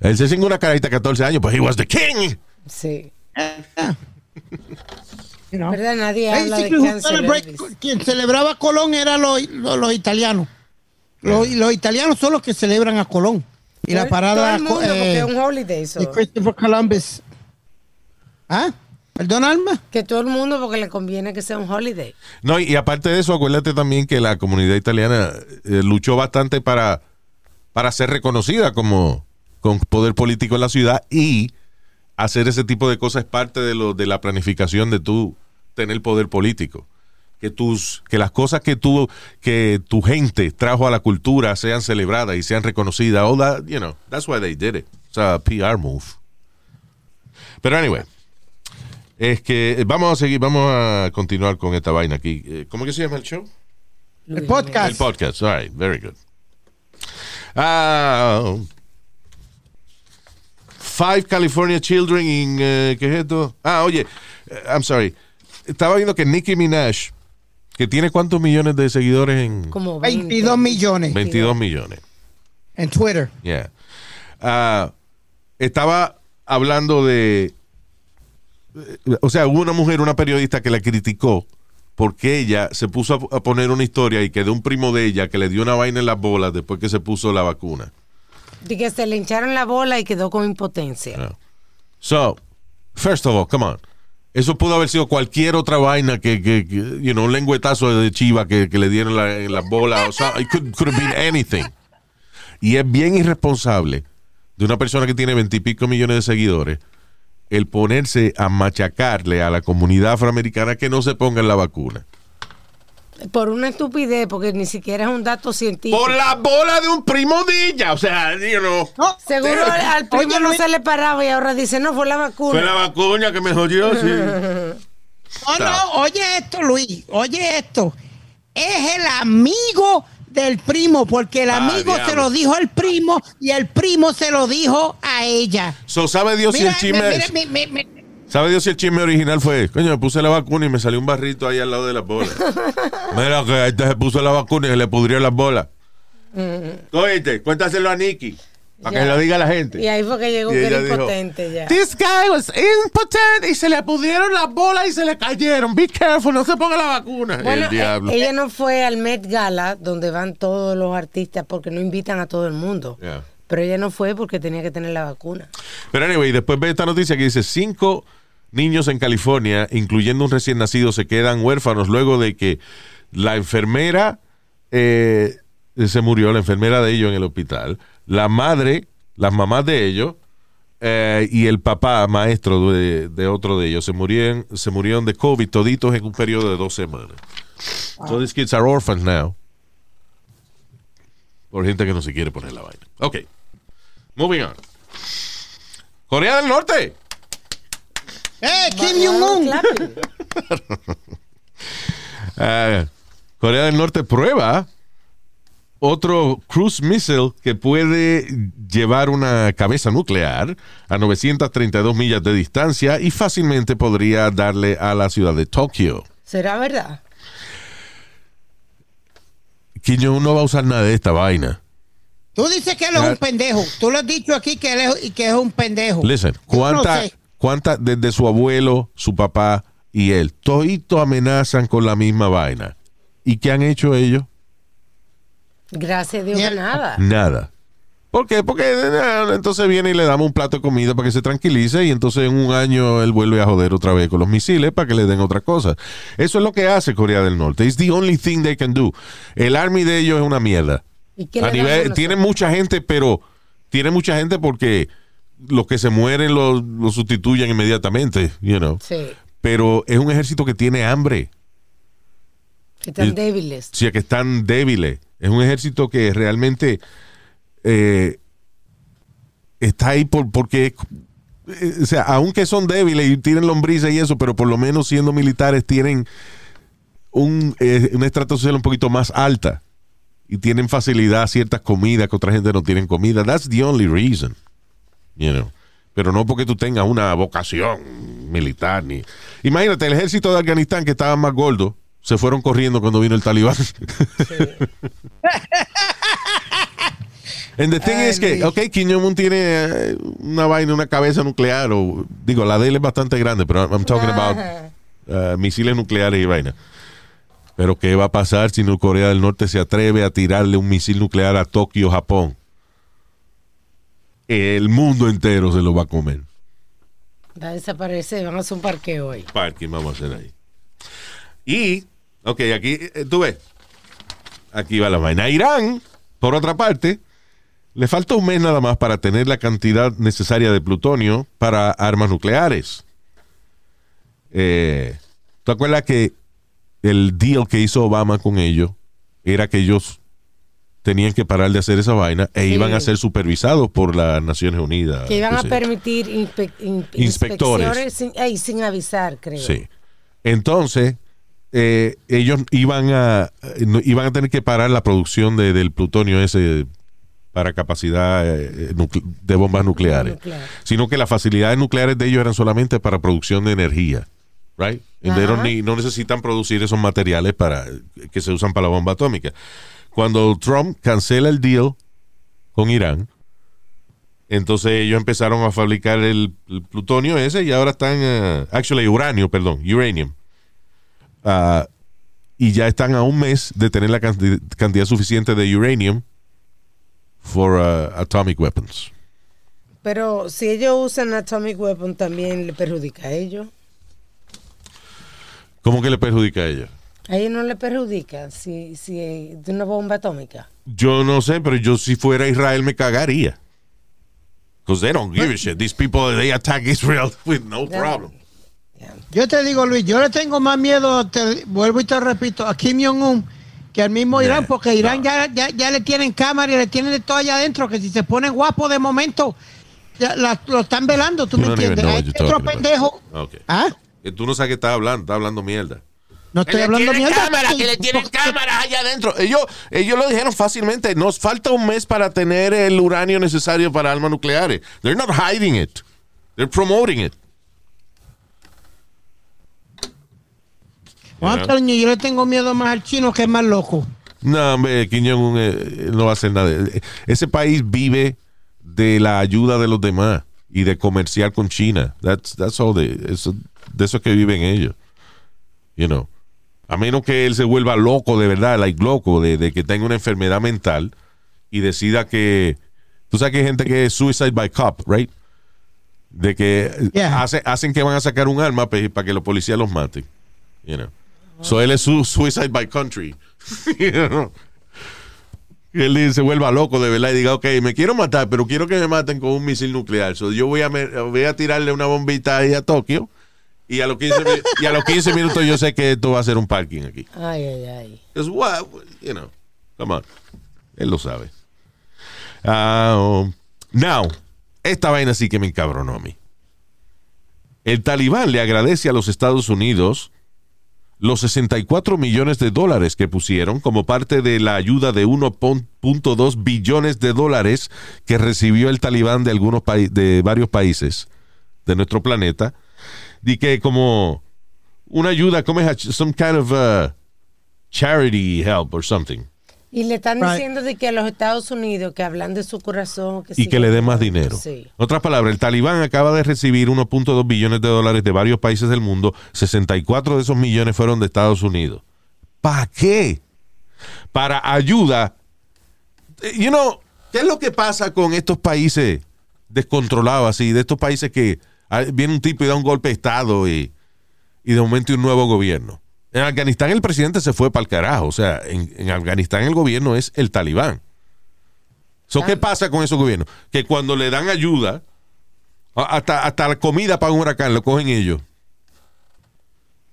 A: Él se sin una carita 14 años, pues he was the king.
B: sí.
D: You know.
B: ¿Verdad? Nadie habla de cáncer.
D: quien celebraba Colón eran los, los, los italianos. Los, los italianos son los que celebran a Colón. Y la parada
B: Todo el mundo,
D: eh,
B: porque es un holiday. so.
D: de Christopher Columbus. ¿Ah? ¿Perdón, Alma?
B: Que todo el mundo, porque le conviene que sea un holiday.
A: No, y, y aparte de eso, acuérdate también que la comunidad italiana eh, luchó bastante para, para ser reconocida como con poder político en la ciudad y hacer ese tipo de cosas es parte de lo de la planificación de tú tener poder político. Que tus que las cosas que tú que tu gente trajo a la cultura sean celebradas y sean reconocidas. All that, you know, that's why they did it. It's a PR move. Pero anyway, es que eh, vamos a seguir, vamos a continuar con esta vaina aquí. Eh, ¿Cómo que se llama el show?
D: El podcast.
A: El podcast. All right, very good. Ah, five California children in. eh, ¿Qué es esto? Ah, oye, I'm sorry. Estaba viendo que Nicki Minaj, que tiene cuántos millones de seguidores en.
B: Como 20.
D: 22 millones
A: 22 millones.
D: en Twitter.
A: Yeah. Ah, estaba hablando de. O sea, hubo una mujer, una periodista que la criticó porque ella se puso a, poner una historia y que de un primo de ella que le dio una vaina en las bolas después que se puso la vacuna.
B: De que se le hincharon la bola y quedó con impotencia.
A: Ah. So, first of all, come on. Eso pudo haber sido cualquier otra vaina que, que, que, you know, un lengüetazo de chiva que, que le dieron la- en las bolas. O sea, it could, could have been anything. Y es bien irresponsable de una persona que tiene veintipico millones de seguidores el ponerse a machacarle a la comunidad afroamericana que no se pongan la vacuna.
B: Por una estupidez, porque ni siquiera es un dato científico.
A: Por la bola de un primo de ella. O sea, you know.
D: No,
B: Seguro al, al primo
D: Oye,
B: no se le paraba y ahora dice, no, fue la vacuna.
A: Fue la vacuna que me jodió, sí.
D: No, no, oye esto, Luis, oye esto. Es el amigo del primo, porque el
A: Ah,
D: amigo se lo dijo al primo y el primo se lo dijo a ella.
A: So, ¿sabe Dios si el chisme
D: mira,
A: es-
D: mi- mi- mi-
A: ¿Sabe Dios si el chisme original fue? Coño, me puse la vacuna y me salió un barrito ahí al lado de las bolas. Mira que este se puso la vacuna y se le pudrió las bolas. Oíste, cuéntaselo a Nicky. Para que lo diga la gente.
B: Y ahí fue que llegó
A: Y
B: que era
A: dijo,
B: impotente ya.
A: This guy was impotent y se le pudrieron las bolas y se le cayeron. Be careful, no se ponga la vacuna.
B: Bueno,
A: el diablo.
B: eh, ella no fue al Met Gala, donde van todos los artistas, porque no invitan a todo el mundo.
A: Yeah.
B: Pero ella no fue porque tenía que tener la vacuna.
A: Pero anyway, después ve esta noticia que dice cinco niños en California, incluyendo un recién nacido, se quedan huérfanos luego de que la enfermera eh, se murió, la enfermera de ellos en el hospital, la madre, las mamás de ellos eh, y el papá maestro de, de otro de ellos se murieron, se murieron de COVID toditos en un periodo de dos semanas. So these kids are orphans now. Por gente que no se quiere poner la vaina. Ok. Moving on. Corea del Norte.
D: ¡Eh, Kim Jong-un!
A: Ah, Corea del Norte prueba otro cruise missile que puede llevar una cabeza nuclear a 932 millas de distancia y fácilmente podría darle a la ciudad de Tokio.
B: ¿Será verdad?
A: Kim Jong-un no va a usar nada de esta vaina.
D: Tú dices que él es un pendejo. Tú lo has dicho aquí que él es, y que es un pendejo.
A: Listen,
D: no
A: ¿cuánta-. Desde su abuelo, su papá y él. Toditos amenazan con la misma vaina. ¿Y qué han hecho ellos?
B: Gracias a Dios nada.
A: Nada. ¿Por qué? Porque entonces viene y le damos un plato de comida para que se tranquilice y entonces en un año él vuelve a joder otra vez con los misiles para que le den otra cosa. Eso es lo que hace Corea del Norte. It's the only thing they can do. El army de ellos es una mierda.
B: ¿Y
A: A nivel, tiene mucha gente, pero tiene mucha gente porque los que se mueren los, los sustituyen inmediatamente, you know.
B: Sí,
A: Pero es un ejército que tiene hambre.
B: que están
A: Y-
B: débiles.
A: Sí, que están débiles. Es un ejército que realmente eh, está ahí por, porque, eh, o sea, aunque son débiles y tienen lombrices y eso, pero por lo menos siendo militares tienen un, eh, una estrato social un poquito más alta y tienen facilidad a ciertas comidas que otra gente no tienen comida. That's the only reason. Pero no porque tú tengas una vocación militar ni. Imagínate, el ejército de Afganistán que estaba más gordo se fueron corriendo cuando vino el talibán. And the thing
D: Ay,
A: is que, ok, Kim Jong-un tiene eh, una vaina, una cabeza nuclear, o digo, la de él es bastante grande, pero I'm talking about
B: Ajá.
A: uh, misiles nucleares y vaina. Pero ¿qué va a pasar si Corea del Norte se atreve a tirarle un misil nuclear a Tokio, Japón? El mundo entero se lo va a comer.
B: Va a desaparecer, van a hacer un parqueo hoy.
A: Parking vamos a hacer ahí. Y, ok, aquí, eh, tú ves, aquí va la vaina. Irán, por otra parte, le falta un mes nada más para tener la cantidad necesaria de plutonio para armas nucleares. Eh, ¿Tú acuerdas que el deal que hizo Obama con ellos era que ellos tenían que parar de hacer esa vaina e
B: Sí.
A: iban a ser supervisados por las Naciones Unidas?
B: Que iban a permitir inspe- in-
A: Inspectores.
B: sin, sin avisar, creo.
A: Sí. Entonces, eh, ellos iban a eh, iban a tener que parar la producción de- del plutonio ese para capacidad eh, de bombas nucleares.
B: Nuclear.
A: Sino que las facilidades nucleares de ellos eran solamente para producción de energía. Right? Need- no necesitan producir esos materiales para que se usan para la bomba atómica. Cuando Trump cancela el deal con Irán, entonces ellos empezaron a fabricar el, el plutonio ese y ahora están, actually uranio, perdón, uranium. Ah, y ya están a un mes de tener la canti- cantidad suficiente de uranium for uh, atomic weapons.
B: Pero si ellos usan Atomic Weapon, también le perjudica a ellos.
A: ¿Cómo que le perjudica a ellos?
B: A ellos no le perjudica si, si de una bomba atómica.
A: Yo no sé, pero yo si fuera Israel me cagaría. Because they don't give a shit. These people, they attack Israel with no problem.
D: Yo te digo, Luis, yo le tengo más miedo, te, vuelvo y te repito, a Kim Jong-un que al mismo Irán, porque Irán
A: no.
D: ya, ya, ya le tienen cámara y le tienen de todo allá adentro, que si se pone guapo de momento, ya la- lo están velando, ¿tú
A: You
D: me entiendes? Hay otro pendejo.
A: Okay.
D: ¿Ah?
A: Tú no sabes qué estás hablando, estás hablando mierda.
D: No estoy hablando mierda. Porque-
A: cámaras allá adentro. Ellos, ellos lo dijeron fácilmente. Nos falta un mes para tener el uranio necesario para armas nucleares. They're not hiding it. They're promoting it.
D: Antonio, yo le tengo miedo más al chino que es más loco.
A: No, hombre, Kim Jong-un eh, no va a hacer nada. Ese país vive de la ayuda de los demás y de comerciar con China. That's, that's all they- eso, de eso es que viven ellos. You know. A menos que él se vuelva loco de verdad, like loco, de, de que tenga una enfermedad mental y decida que. Tú sabes que hay gente que es suicide by cop, right? De que
D: Yeah.
A: hace- hacen que van a sacar un arma pe- para que los policías los maten. You know. So él es su suicide by country. You know. Y él se vuelva loco de verdad y diga, ok, me quiero matar, pero quiero que me maten con un misil nuclear. So yo voy a, me- voy a tirarle una bombita ahí a Tokio y a, los 15, mi- y a los 15 minutos yo sé que esto va a ser un parking aquí.
B: Ay, ay, ay.
A: Because what, you know, come on. Él lo sabe. Um, now, esta vaina sí que me encabronó a mí. El talibán le agradece a los Estados Unidos los 64 millones de dólares que pusieron como parte de la ayuda de 1.2 billones de dólares que recibió el talibán de algunos de varios países de nuestro planeta. Y que como una ayuda como es some kind of uh, charity help or something
B: Y le están diciendo de que a los Estados Unidos que hablan de su corazón. Que
A: y que le dé más dinero.
B: Sí.
A: Otras palabras, el talibán acaba de recibir 1.2 billones de dólares de varios países del mundo. 64 de esos millones fueron de Estados Unidos. ¿Para qué? Para ayuda. Eh, You know, ¿qué es lo que pasa con estos países descontrolados así? De estos países que ah, viene un tipo y da un golpe de Estado y, y de momento un nuevo gobierno. En Afganistán el presidente se fue para el carajo. O sea, en, en Afganistán el gobierno es el talibán. So, ¿Qué pasa con esos gobiernos? Que cuando le dan ayuda, hasta, hasta la comida para un huracán lo cogen ellos.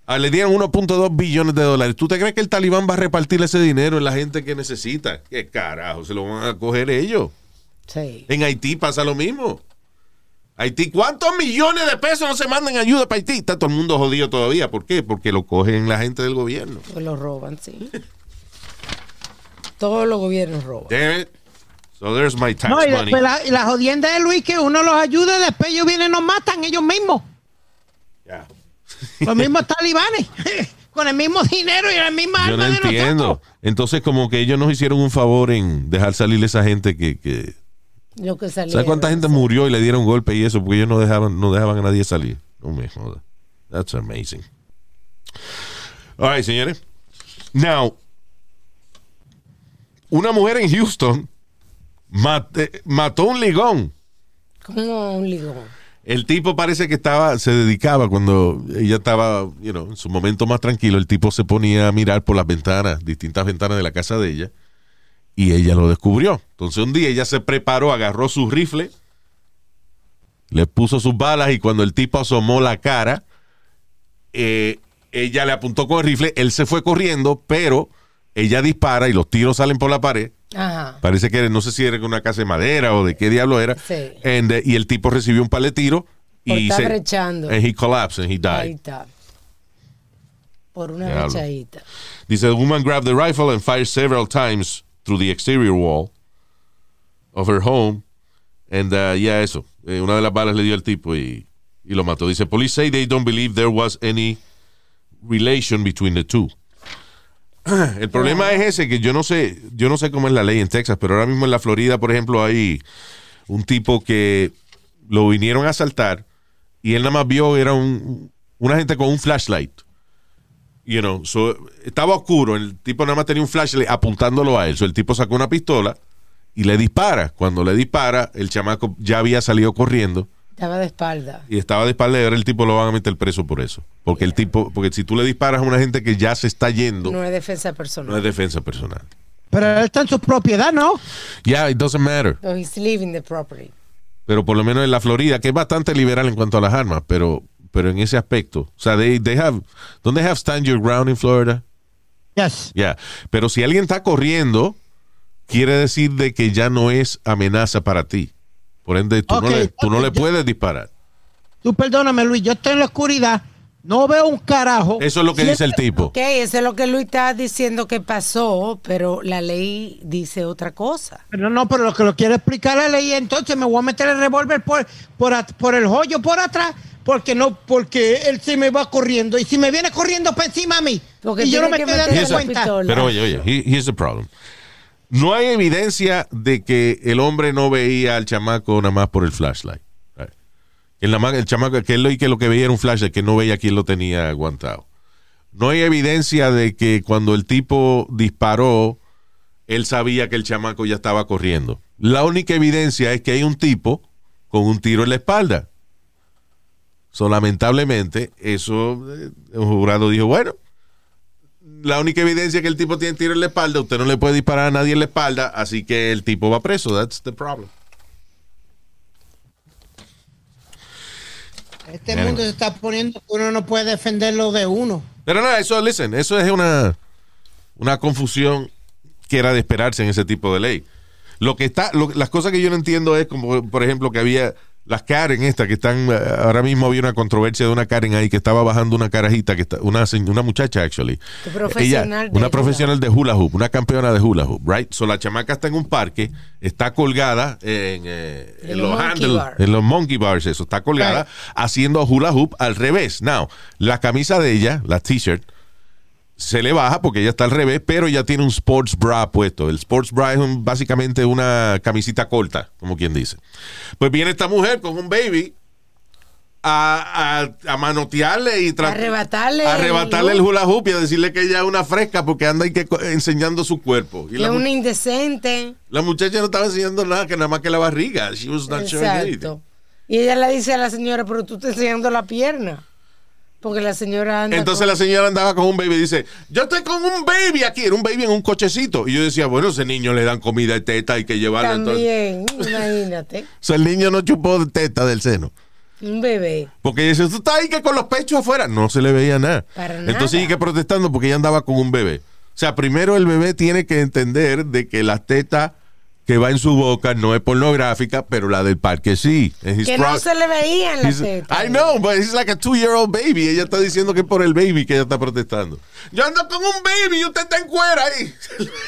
A: Ah, le dieron 1.2 billones de dólares. ¿Tú te crees que el talibán va a repartir ese dinero en la gente que necesita? ¿Qué carajo? Se lo van a coger ellos.
B: Sí.
A: En Haití pasa lo mismo. Haití, ¿cuántos millones de pesos no se mandan ayuda para Haití? Está todo el mundo jodido todavía. ¿Por qué? Porque lo cogen la gente del gobierno.
B: Pues lo roban, sí. Todos los gobiernos roban.
A: Damn it. So there's my tax
D: No, y
A: money.
D: después la, jodienda de Luis que uno los ayuda y después ellos vienen y nos matan ellos mismos.
A: Ya.
D: Los mismos talibanes. Con el mismo dinero y la misma
A: Yo no
D: arma de
A: entiendo.
D: nosotros.
A: Entonces, como que ellos nos hicieron un favor en dejar salir esa gente que. que
B: Lo que
A: ¿Sabes cuánta gente murió y le dieron golpe y eso? Porque ellos no dejaban, no dejaban a nadie salir. No me joda. That's amazing. All right, señores. Now, una mujer en Houston mate- mató un ligón.
B: Como un ligón.
A: El tipo parece que estaba, se dedicaba cuando ella estaba, you know, en su momento más tranquilo, el tipo se ponía a mirar por las ventanas, distintas ventanas de la casa de ella, y ella lo descubrió. Entonces un día ella se preparó, agarró su rifle, le puso sus balas y cuando el tipo asomó la cara, eh, ella le apuntó con el rifle, él se fue corriendo, pero ella dispara y los tiros salen por la pared.
B: Ajá.
A: Parece que no sé si era una casa de madera o de qué diablo era.
B: Sí.
A: And, eh, y el tipo recibió un par de tiros
B: Por
A: y se
B: brechando.
A: and he collapsed and he
B: Ahí
A: died.
B: está. Por una
A: Diablo.
B: brechadita.
A: Dice the woman grabbed the rifle and fired several times through the exterior wall of her home and uh, ya eso, Eh, una de las balas le dio al tipo y, y lo mató. Dice police say they don't believe there was any relation between the two. El problema es ese que yo no sé, yo no sé cómo es la ley en Texas, pero ahora mismo en la Florida, por ejemplo, hay un tipo que lo vinieron a asaltar y él nada más vio era un una gente con un flashlight. You know, so, estaba oscuro, el tipo nada más tenía un flashlight apuntándolo a él. So, el tipo sacó una pistola y le dispara. Cuando le dispara, el chamaco ya había salido corriendo
B: Estaba de espalda.
A: y estaba de espalda y ahora el tipo lo van a meter preso por eso. Porque el tipo, porque si tú le disparas a una gente que ya se está yendo,
B: No es defensa
A: no es
B: personal.
A: defensa personal.
D: Pero él está en su propiedad, ¿no?
A: Yeah, it doesn't matter.
B: So he's leaving the property.
A: Pero por lo menos en la Florida, que es bastante liberal en cuanto a las armas, pero, pero en ese aspecto. O sea, they, they have, don't they have stand your ground in Florida?
D: Yes.
A: Ya. Pero si alguien está corriendo, quiere decir de que ya no es amenaza para ti. Por ende, tú no le, tú no le
D: yo-
A: puedes disparar.
D: Tú perdóname, Luis, yo estoy en la oscuridad, no veo un carajo.
A: Eso es lo que dice el tipo.
B: Ok, eso es lo que Luis está diciendo que pasó, pero la ley dice otra cosa.
D: Pero no, pero lo que lo quiero explicar la ley, entonces me voy a meter el revólver por, por, por el hoyo por atrás, porque no, porque él se me va corriendo. Y si me viene corriendo para encima a mí,
B: Porque
D: y yo no me estoy dando
A: a-
D: cuenta.
B: pistola.
A: Pero oye, oye, he- here's the problem. No hay evidencia de que el hombre no veía al chamaco nada más por el flashlight. Right. El, el chamaco, que él lo, que lo que veía era un flashlight, que no veía quién lo tenía aguantado. No hay evidencia de que cuando el tipo disparó, él sabía que el chamaco ya estaba corriendo. La única evidencia es que hay un tipo con un tiro en la espalda. So, lamentablemente, eso, eh, el jurado dijo, bueno, la única evidencia que el tipo tiene tiro en la espalda, usted no le puede disparar a nadie en la espalda, así que el tipo va preso. That's the problem.
D: Este
A: Anyway.
D: mundo se está poniendo que uno no puede defenderlo de uno.
A: Pero nada, eso, listen, eso es una, una confusión que era de esperarse en ese tipo de ley. Lo que está, lo- las cosas que yo no entiendo es como, por ejemplo, que había las Karen estas que están, eh, ahora mismo había una controversia de una Karen ahí que estaba bajando una carajita, que está, una, una muchacha actually.
B: Un profesional de
A: una profesional de hula hoop, una campeona de hula hoop, right? So la chamaca está en un parque, está colgada en, eh,
B: En los
A: los
B: monkey
A: handle-
B: bars.
A: en los monkey bars, eso, está colgada haciendo hula hoop al revés. Now, la camisa de ella, la t-shirt, se le baja porque ella está al revés, pero ella tiene un sports bra puesto. El sports bra es un- básicamente una camisita corta, como quien dice. Pues viene esta mujer con un baby a, a, a manotearle y
B: Arrebatarle
A: arrebatarle
B: el
A: el hula hoop y a decirle que ella es una fresca porque anda y que enseñando su cuerpo. Y
B: Que
A: la,
B: una indecente.
A: la muchacha no estaba enseñando nada, que nada más que la barriga. She was not showing anything.
B: Exacto. Y ella le dice a la señora, pero tú estás enseñando la pierna. Porque la señora anda
A: Entonces
B: con-
A: la señora andaba con un baby y dice, yo estoy con un baby aquí, era un baby en un cochecito. Y yo decía, bueno, ese niño le dan comida de teta, hay que llevarlo. Entonces,
B: También, imagínate.
A: O sea, el niño no chupó teta del seno.
B: Un bebé.
A: Porque ella dice, tú estás ahí que con los pechos afuera. No se le veía nada.
B: Para nada.
A: Entonces sigue protestando porque ella andaba con un bebé. O sea, primero el bebé tiene que entender de que la teta que va en su boca no es pornográfica, pero la del parque sí.
B: Que no se le veía en la teta.
A: I know, but he's like a two-year-old baby. Ella está diciendo que es por el baby que ella está protestando. Yo ando con un baby y usted está en cuera ahí.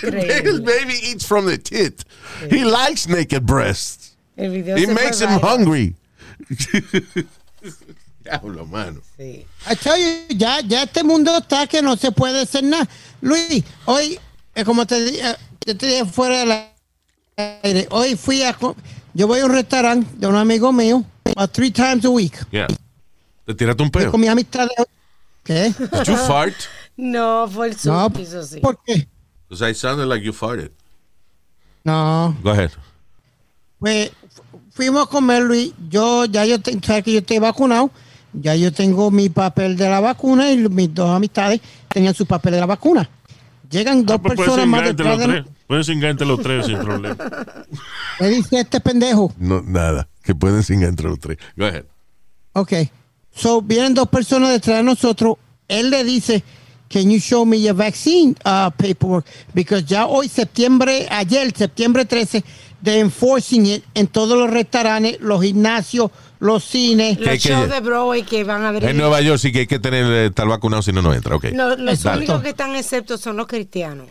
A: El baby eats from the tit. He likes naked breasts.
B: El video
A: It makes him
B: viral.
A: hungry. Diablo, mano.
B: Sí.
D: I tell you, ya, ya este mundo está que no se puede hacer nada. Luis, hoy, eh, como te, eh, yo te dije fuera del aire, hoy fui a. Yo voy a un restaurante de un amigo mío, about three times a week.
A: Yeah. ¿Te tiraste un peo?
D: Con mi amistad. de- ¿Qué?
A: Did you fart?
B: No, fue el
D: No,
B: eso sí.
D: ¿por qué?
A: Because I sounded like you farted.
D: No.
A: Go ahead.
D: Pues fu- fuimos a comer, Luis. Yo, ya yo, te- sabes que yo estoy vacunado. Ya yo tengo mi papel de la vacuna y mis dos amistades tenían su papel de la vacuna. Llegan dos
C: Ah, pues
D: personas
C: pueden
D: más
C: cingar entre los
D: de
C: tres. Pueden cingar entre los tres sin problema.
D: Me dice este pendejo.
A: No, nada. Que pueden sin entre los tres. Go ahead.
D: Ok. So, vienen dos personas detrás de nosotros. Él le dice, can you show me your vaccine uh, paperwork? Because ya hoy, septiembre, ayer, septiembre 13, de enforcing it en todos los restaurantes, los gimnasios, los cines.
A: ¿Qué-
B: Los shows de Broadway que van a abrir.
A: En Nueva York sí que hay que tener eh, estar vacunado si no, no entra. Ok.
B: No, los únicos que están exceptos son los cristianos.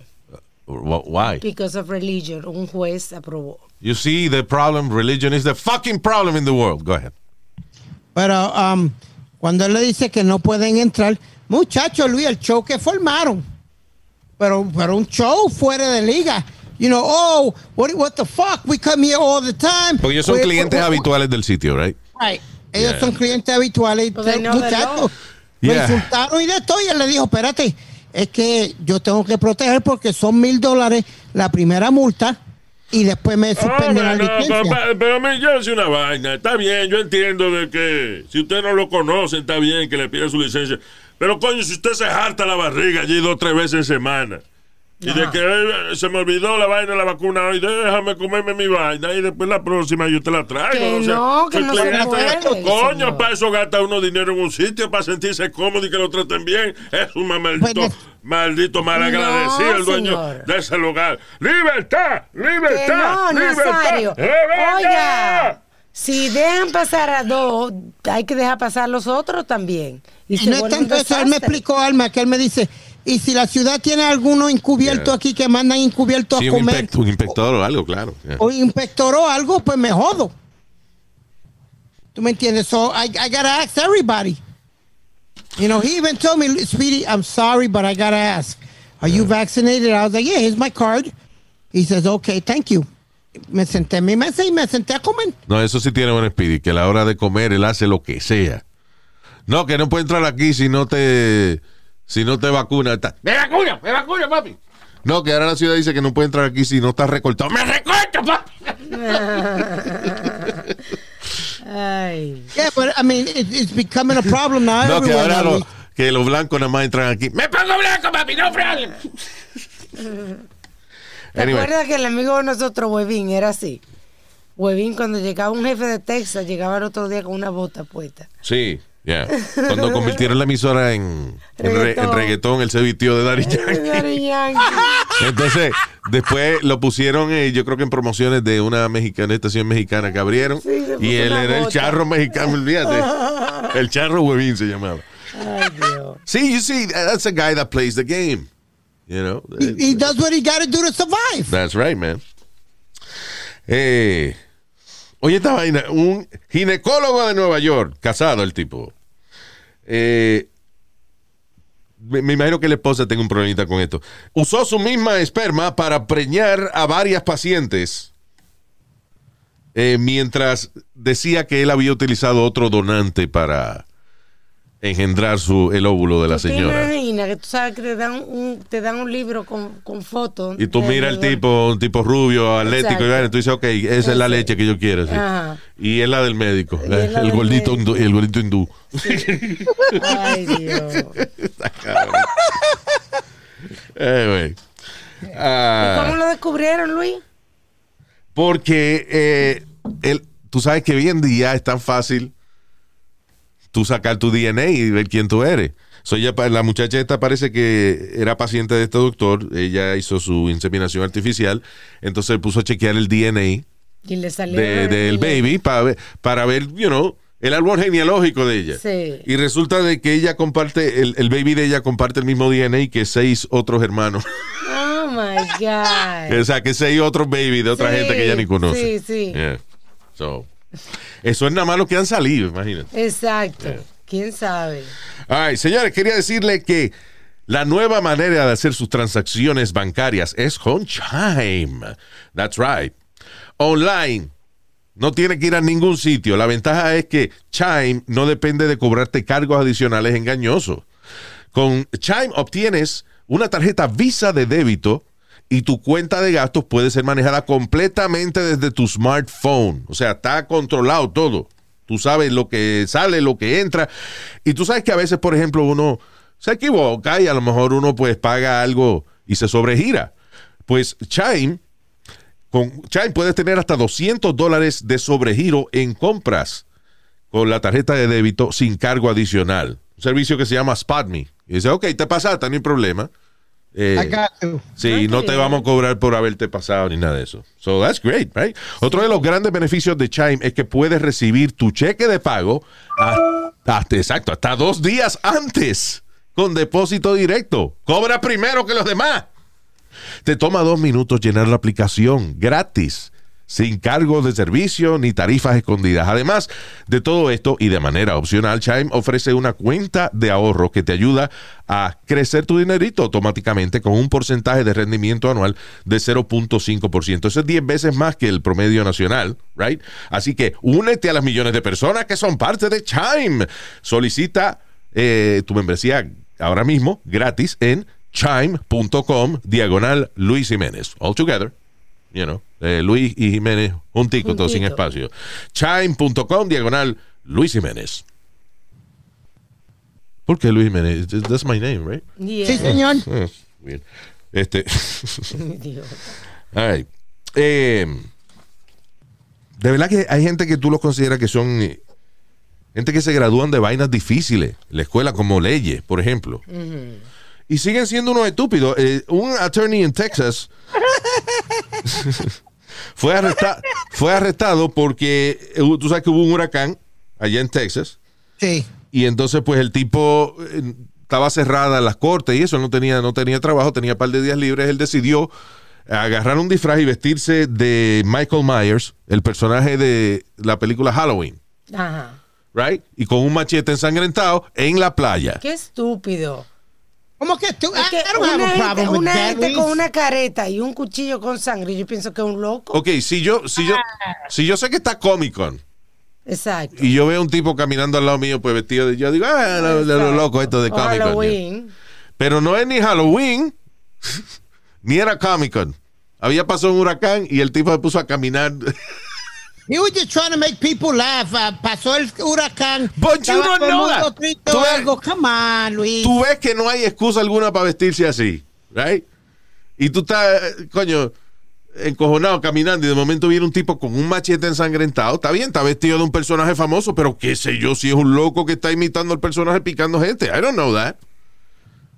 A: Wh- Why?
B: Because of religion. Un juez aprobó.
A: You see the problem. Religion is the fucking problem in the world. Go ahead.
D: Pero um, cuando él le dice que no pueden entrar, muchachos, Luis, el show que formaron. Pero, pero un show fuera de liga. You know, oh, what, what the fuck? We come here all the time.
A: Porque ellos son
D: We-
A: clientes
D: we-
A: habituales del sitio, right?
D: Right. Ellos
A: Yeah.
D: son clientes habituales.
B: Know the
D: Muchachos, me
A: Yeah.
D: insultaron y de todo. Y él le dijo, espérate, es que yo tengo que proteger porque son mil dólares la primera multa y después me suspenden la
C: Hombre, no,
D: licencia.
C: pero, pero me yo decía una vaina. Está bien, yo entiendo de que si usted no lo conoce, está bien que le pida su licencia. Pero coño, si usted se harta la barriga allí dos o tres veces en semana. Y de que eh, se me olvidó la vaina de la vacuna hoy, déjame comerme mi vaina y después la próxima yo te la traigo.
B: Que
C: o sea,
B: no, que no se puede,
C: Coño, para eso gasta uno dinero en un sitio, para sentirse cómodo y que lo traten bien. Es un maldito,
D: Pues,
C: maldito malagradecido
B: No,
C: el dueño
B: señor.
C: de ese lugar. ¡Libertad!
B: Que
C: ¡Libertad!
B: no, Nazario.
C: ¡Libertad! ¡Eh,
B: Oiga, si dejan pasar a dos, hay que dejar pasar a los otros también. Y,
D: Y
B: se
D: no es tanto eso, él me explicó, Alma, que él me dice, y si la ciudad tiene alguno encubierto
A: Yeah.
D: aquí que mandan encubierto
A: Sí,
D: a
A: un,
D: comer
A: un inspector o algo, claro. Yeah.
D: o inspector o algo, pues me jodo. ¿Tú me entiendes? So I, I gotta ask everybody. You know, he even told me, Speedy, I'm sorry, but I gotta ask. Are you vaccinated? I was like, yeah, here's my card. He says, okay, thank you. Me senté en mi mesa y me senté a comer.
A: No, eso sí tiene buen Speedy, que a la hora de comer él hace lo que sea. No, que no puede entrar aquí si no te si no te vacuna. Está- ¡Me vacuna! ¡Me vacuna, papi! No, que ahora la ciudad dice que no puede entrar aquí si no está recortado. ¡Me recorto, papi!
B: Ay.
D: Yeah, but I mean, it, it's becoming a problem now.
A: No, que ahora lo- que los blancos nada más entran aquí. ¡Me pongo blanco, papi! ¡No problem!
B: ¿Te
A: Anyway.
B: acuerdas que el amigo de nosotros, Huevín, era así? Huevín, cuando llegaba un jefe de Texas, llegaba el otro día con una bota puesta.
A: Sí, ya. Cuando convirtieron la emisora en, en, re- en
B: Reggaetón.
A: él se vistió de Daddy Yankee.
B: Daddy Yankee.
A: Entonces, después lo pusieron, eh, yo creo que en promociones de una mexicana, estación mexicana que abrieron.
B: Sí,
A: y él era el charro mexicano, olvídate. El charro huevín se llamaba.
B: Ay, Dios.
A: Sí, you see, that's a guy that plays the game. You know?
D: He, he does what he got to do to survive.
A: That's right, man. Eh, oye, esta vaina, un ginecólogo de Nueva York, casado el tipo, eh, me, imagino que la esposa tenga un problemita con esto. Usó su misma esperma para preñar a varias pacientes. eh, mientras decía que él había utilizado otro donante para engendrar su, el óvulo de la
B: ¿Tú te
A: señora.
B: imaginas que tú sabes que te dan un, te dan un libro con, con fotos?
A: Y tú miras el
B: de-
A: tipo, un tipo rubio, atlético, y
B: Exacto.
A: vaina, tú dices, ok, esa es la leche que yo quiero. sí. Y es la del médico,
B: Y
A: la-
B: es la
A: el,
B: del
A: gordito
B: médico.
A: hindú, el gordito hindú.
B: Ay, Dios.
A: Eh, güey. Ah,
B: ¿Cómo lo descubrieron, Luis?
A: porque eh, el- tú sabes que hoy en día es tan fácil tú sacar tu DNA y ver quién tú eres. So, ella la muchacha esta parece que era paciente de este doctor. Ella hizo su inseminación artificial. Entonces puso a chequear el DNA
B: Y le salió.
A: de- del baby para ver, para ver, you know, el árbol genealógico de ella.
B: Sí.
A: Y resulta de que ella comparte, el, el baby de ella comparte el mismo DNA que seis otros hermanos.
B: Oh my God.
A: o sea, que seis otros baby de otra
B: Sí,
A: gente que ella ni conoce.
B: sí, sí.
A: Yeah. So, eso es nada más lo que han salido, imagínate.
B: Exacto. ¿Quién sabe?
A: Ay, señores, quería decirle que la nueva manera de hacer sus transacciones bancarias es con Chime. That's right. Online. No tiene que ir a ningún sitio. La ventaja es que Chime no depende de cobrarte cargos adicionales engañosos. Con Chime obtienes una tarjeta Visa de débito y tu cuenta de gastos puede ser manejada completamente desde tu smartphone. O sea, está controlado todo. Tú sabes lo que sale, lo que entra. Y tú sabes que a veces, por ejemplo, uno se equivoca y a lo mejor uno pues paga algo y se sobregira. Pues Chime, con Chime puedes tener hasta 200 dólares de sobregiro en compras con la tarjeta de débito sin cargo adicional. Un servicio que se llama SpotMe. Y dice, ok, te pasaste, no hay problema. Eh. Sí, no te vamos a cobrar por haberte pasado ni nada de eso. So that's great, right? Otro de los grandes beneficios de Chime es que puedes recibir tu cheque de pago a- hasta, exacto, hasta dos días antes con depósito directo. Cobra primero que los demás. Te toma dos minutos llenar la aplicación gratis, sin cargos de servicio ni tarifas escondidas. Además de todo esto y de manera opcional, Chime ofrece una cuenta de ahorro que te ayuda a crecer tu dinerito automáticamente con un porcentaje de rendimiento anual de 0.5%. Eso es 10 veces más que el promedio nacional, right? Así que únete a las millones de personas que son parte de Chime. Solicita eh, tu membresía ahora mismo gratis en chime.com diagonal Luis Jiménez. All together. You know, eh, Luis y Jiménez juntico, todo sin
B: Juntito.
A: espacio. Chime.com diagonal Luis Jiménez. ¿Por qué Luis Jiménez? That's my name, right?
B: Yeah.
D: Sí, señor.
A: Eh. Este.
B: Dios.
A: All right. Eh, de verdad que hay gente que tú los consideras que son eh, gente que se gradúan de vainas difíciles, en la escuela como leyes, por ejemplo. Y siguen siendo unos estúpidos. Eh, un attorney en Texas fue, arresta- fue arrestado porque eh, tú sabes que hubo un huracán allá en Texas.
D: Sí.
A: Y entonces, pues el tipo eh, estaba cerrada las cortes y eso, no tenía, no tenía trabajo, tenía un par de días libres. Él decidió agarrar un disfraz y vestirse de Michael Myers, el personaje de la película Halloween,
B: Ajá.
A: right? Y con un machete ensangrentado en la playa.
B: Qué estúpido.
D: ¿Cómo que tú?
B: Es
D: I,
B: que
D: I don't have
B: una
D: a
B: gente, una con una careta y un cuchillo con sangre, yo pienso que es un loco.
A: Ok, si yo, si yo, si yo sé que está Comic Con
B: Exacto.
A: y yo veo un tipo caminando al lado mío, pues vestido de, yo digo, ah, lo, lo- lo loco esto de
B: O
A: Comic Con.
B: Halloween.
A: Pero no es ni Halloween, ni era Comic Con. Había pasado un huracán y el tipo se puso a caminar.
D: He was just trying to make people laugh. Uh, pasó el huracán.
A: But you don't know that. Tú ves-
D: algo. Come on, Luis.
A: Tú ves que no hay excusa alguna para vestirse así, right? Y tú estás, coño, encojonado caminando y de momento viene un tipo con un machete ensangrentado. Está bien, está vestido de un personaje famoso, pero qué sé yo si es un loco que está imitando al personaje picando gente. I don't know that.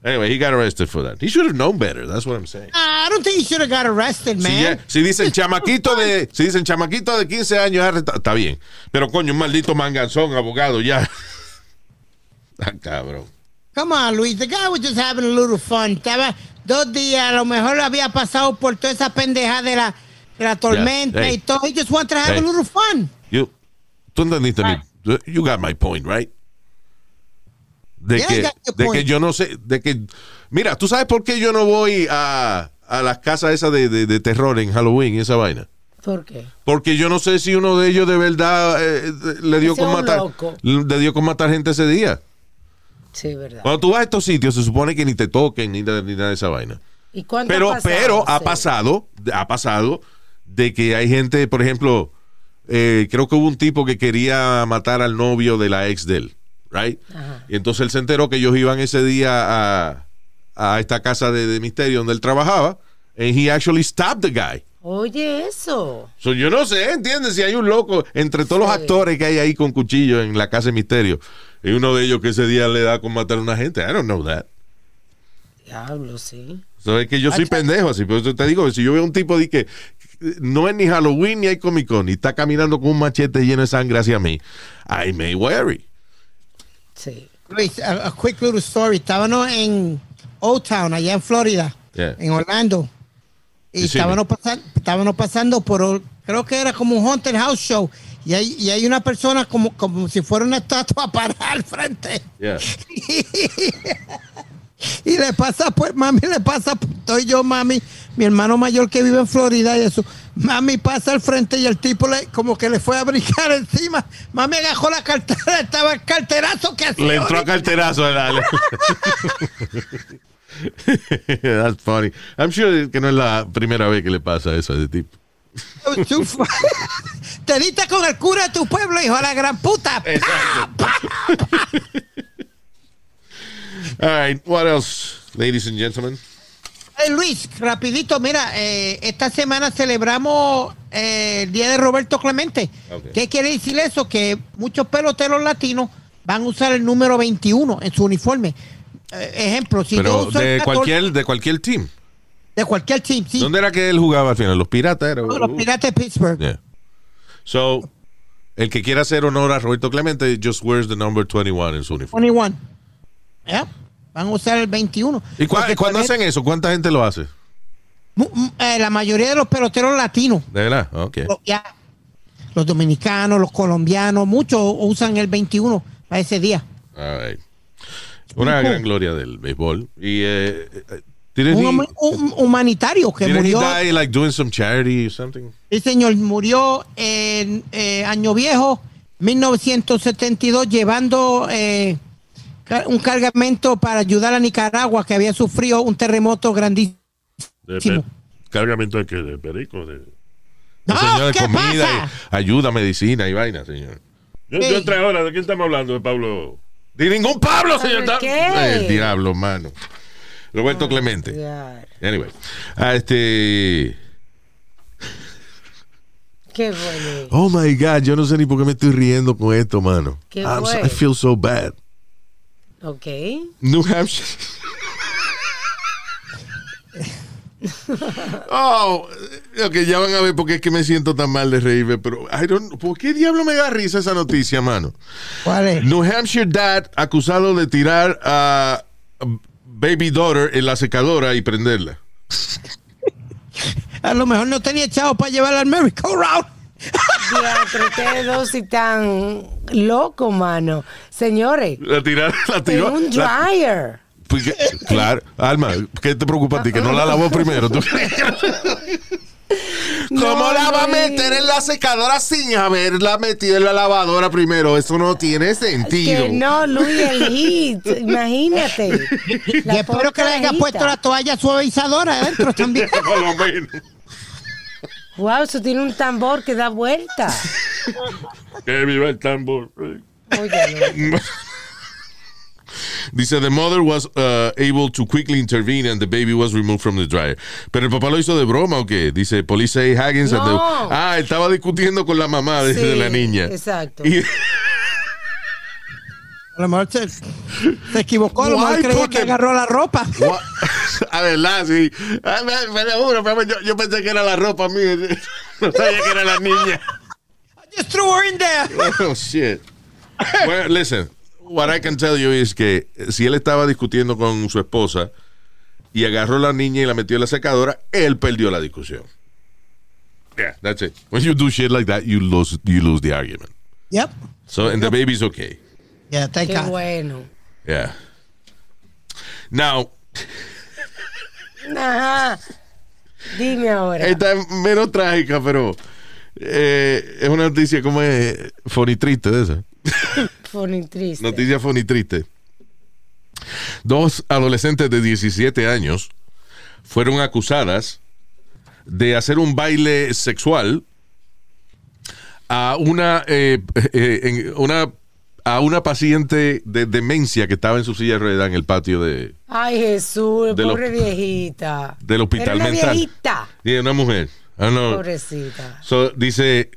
A: Anyway, he got arrested for that. He should have known better. That's what I'm saying.
D: I don't think he should have got arrested,
A: Si,
D: man.
A: ya- si dicen chamaquito de si dicen chamaquito de 15 años está bien. Pero coño, un maldito manganzón, abogado, ya. Ah, cabrón.
D: Come on, Luis. The guy was just having a little fun. Estaba dos días, a lo mejor había pasado por toda esa pendeja de la, de la tormenta
A: Hey.
D: y todo. He just wanted to have
A: Hey.
D: a little fun.
A: You, tú entendiste mi, you got my point, right? De
D: Yeah,
A: que, de que yo no sé, de que, mira, ¿tú sabes por qué yo no voy a, a las casas esas de, de- de terror en Halloween y esa vaina?
B: ¿Por qué?
A: Porque yo no sé si uno de ellos de verdad eh, le dio con matar,
B: loco.
A: le dio con matar gente ese día.
B: Sí, verdad.
A: Cuando tú vas a estos sitios se supone que ni te toquen ni, nada- ni nada de esa vaina.
B: ¿Y cuánto
A: Pero,
B: ha pasado?
A: pero ha
B: Sí.
A: pasado, ha pasado de que hay gente, por ejemplo, eh, creo que hubo un tipo que quería matar al novio de la ex de él, right?
B: Ajá.
A: Y entonces él se enteró que ellos iban ese día a, a esta casa de, de misterio donde él trabajaba, and he actually stabbed the guy.
B: Oye, eso.
A: So, yo no sé, ¿entiendes? Si hay un loco entre todos los actores que hay ahí con cuchillo en la casa de misterio, y uno de ellos que ese día le da con matar a una gente. I don't know that.
B: Diablo, sí.
A: So, es que yo soy pendejo así, por eso te digo, si yo veo un tipo de que no es ni Halloween ni hay Comic Con, y está caminando con un machete lleno de sangre hacia mí, I may worry.
B: Sí.
D: Luis, a, a quick little story. Estábamos en Old Town, allá en Florida,
A: Yeah.
D: en Orlando. Y estábamos, pasan- estábamos pasando por, creo que era como un haunted house show. Y hay, y hay una persona como, como si fuera una estatua parada al frente.
A: Yeah.
D: Y le pasa, pues, mami, le pasa, estoy yo, mami, mi hermano mayor que vive en Florida y eso. Mami pasa al frente y el tipo le, como que le fue a brincar encima. Mami agajó la cartera, estaba el carterazo que hacía.
A: Le entró a carterazo. dale. That's funny. I'm sure que no es la primera vez que le pasa eso a ese tipo.
D: Te diste con el cura de tu pueblo, hijo de la gran puta.
A: All right, what else, ladies and gentlemen?
D: Hey, Luis, rapidito, mira, eh, esta semana celebramos eh, el Día de Roberto Clemente.
A: Ok.
D: ¿Qué quiere decir eso? Que muchos peloteros latinos van a usar el número 21 en su uniforme. Eh, ejemplo, si yo
A: Pero
D: uso el
A: de
D: 14
A: cualquier, de cualquier team.
D: de cualquier team, sí.
A: ¿Dónde era que él jugaba al final? ¿Los piratas? Era?
D: Los Piratas de Pittsburgh.
A: Yeah. So, el que quiera hacer honor a Roberto Clemente just wears the number 21 en su uniforme.
D: 21. Ya, Van a usar el 21.
A: ¿Y
D: cualquier-
A: hacen eso? ¿Cuánta gente lo hace?
D: mu- eh, la mayoría de los peloteros latinos,
A: ¿De verdad? Ok.
D: los, ya, los dominicanos, los colombianos, muchos usan el 21 para ese día.
A: All right. Una gran gloria del béisbol. Y, eh, eh,
D: Un, un humanitario que murió.
A: die like doing some charity or something?
D: El señor murió en eh, Año Viejo, 1972, llevando eh, un cargamento para ayudar a Nicaragua, que había sufrido un terremoto grandísimo.
C: De cargamento de, qué? de perico. De...
D: No,
A: señor,
D: ¿qué
A: comida,
D: pasa?
A: y ayuda, medicina y vaina, señor.
C: Yo,
D: Ey.
C: yo entré ahora, ¿de quién estamos hablando? De Pablo.
A: De ningún Pablo, señor.
B: ¿De qué?
A: El diablo, mano. Roberto Clemente.
B: Ya.
A: Anyway. Ah, este.
B: Qué bueno.
A: Oh my God, yo no sé ni por qué me estoy riendo con esto, mano.
B: ¿Qué fue?
A: I feel so bad.
B: Ok.
A: New Hampshire. oh, ok, ya van a ver por qué es que me siento tan mal de reírme, pero I don't, ¿por qué diablo me da risa esa noticia, mano?
D: ¿Cuál es?
A: New Hampshire dad acusado de tirar a baby daughter en la secadora y prenderla.
D: A lo mejor no tenía echado para llevar al Miracle
B: Diatre, ustedes dos si tan loco, mano. Señores,
A: La tirar, la tiró.
B: un dryer.
A: pues claro, Alma, ¿qué te preocupa a ti? Que no la lavó primero. ¿Tú? ¿Cómo
B: No,
A: la va a meter en la secadora sin haberla metido en la lavadora primero? Eso no tiene sentido.
B: Que no, Luis, el hit. Imagínate.
D: Y espero que le haya puesto la toalla suavizadora adentro también.
A: Por lo menos.
B: Wow, eso tiene un tambor que da vuelta.
C: Que viva el tambor.
B: Oye,
A: Dice, the mother was uh, able to quickly intervene and the baby was removed from the dryer. Pero el papá lo hizo de broma o qué? Dice, police say Haggins. and the-
B: No.
A: Ah, estaba discutiendo con la mamá
B: Sí,
A: de la niña.
B: exacto.
A: Y-
D: A lo mejor se, se equivocó, a lo mejor creía que agarró la ropa.
A: A verdad, sí. Ah, me, me lo juro, pero yo, yo pensé que era la ropa mía. No sabía que era la niña.
D: Just threw her in there.
A: Oh, shit. Well, listen, what I can tell you is que si él estaba discutiendo con su esposa y agarró a la niña y la metió en la secadora, él perdió la discusión. Yeah, that's it. When you do shit like that, you lose, you lose the argument.
D: Yep.
A: So, and the baby's okay.
D: Yeah, thank
B: Qué
D: God.
B: bueno.
A: Yeah. Now,
B: Ajá. Dime ahora.
A: esta es menos trágica, pero eh, es una noticia como es funny triste de esa.
B: Funny triste.
A: Noticia funny triste. Dos adolescentes de 17 años fueron acusadas de hacer un baile sexual a una, eh, eh, en- una a una paciente de demencia que estaba en su silla de ruedas en el patio de,
B: Ay, Jesús,
A: De lo-
B: pobre viejita.
A: del hospital
B: Era una
A: mental.
B: viejita.
A: Y una mujer. Know.
B: Pobrecita.
A: So, dice,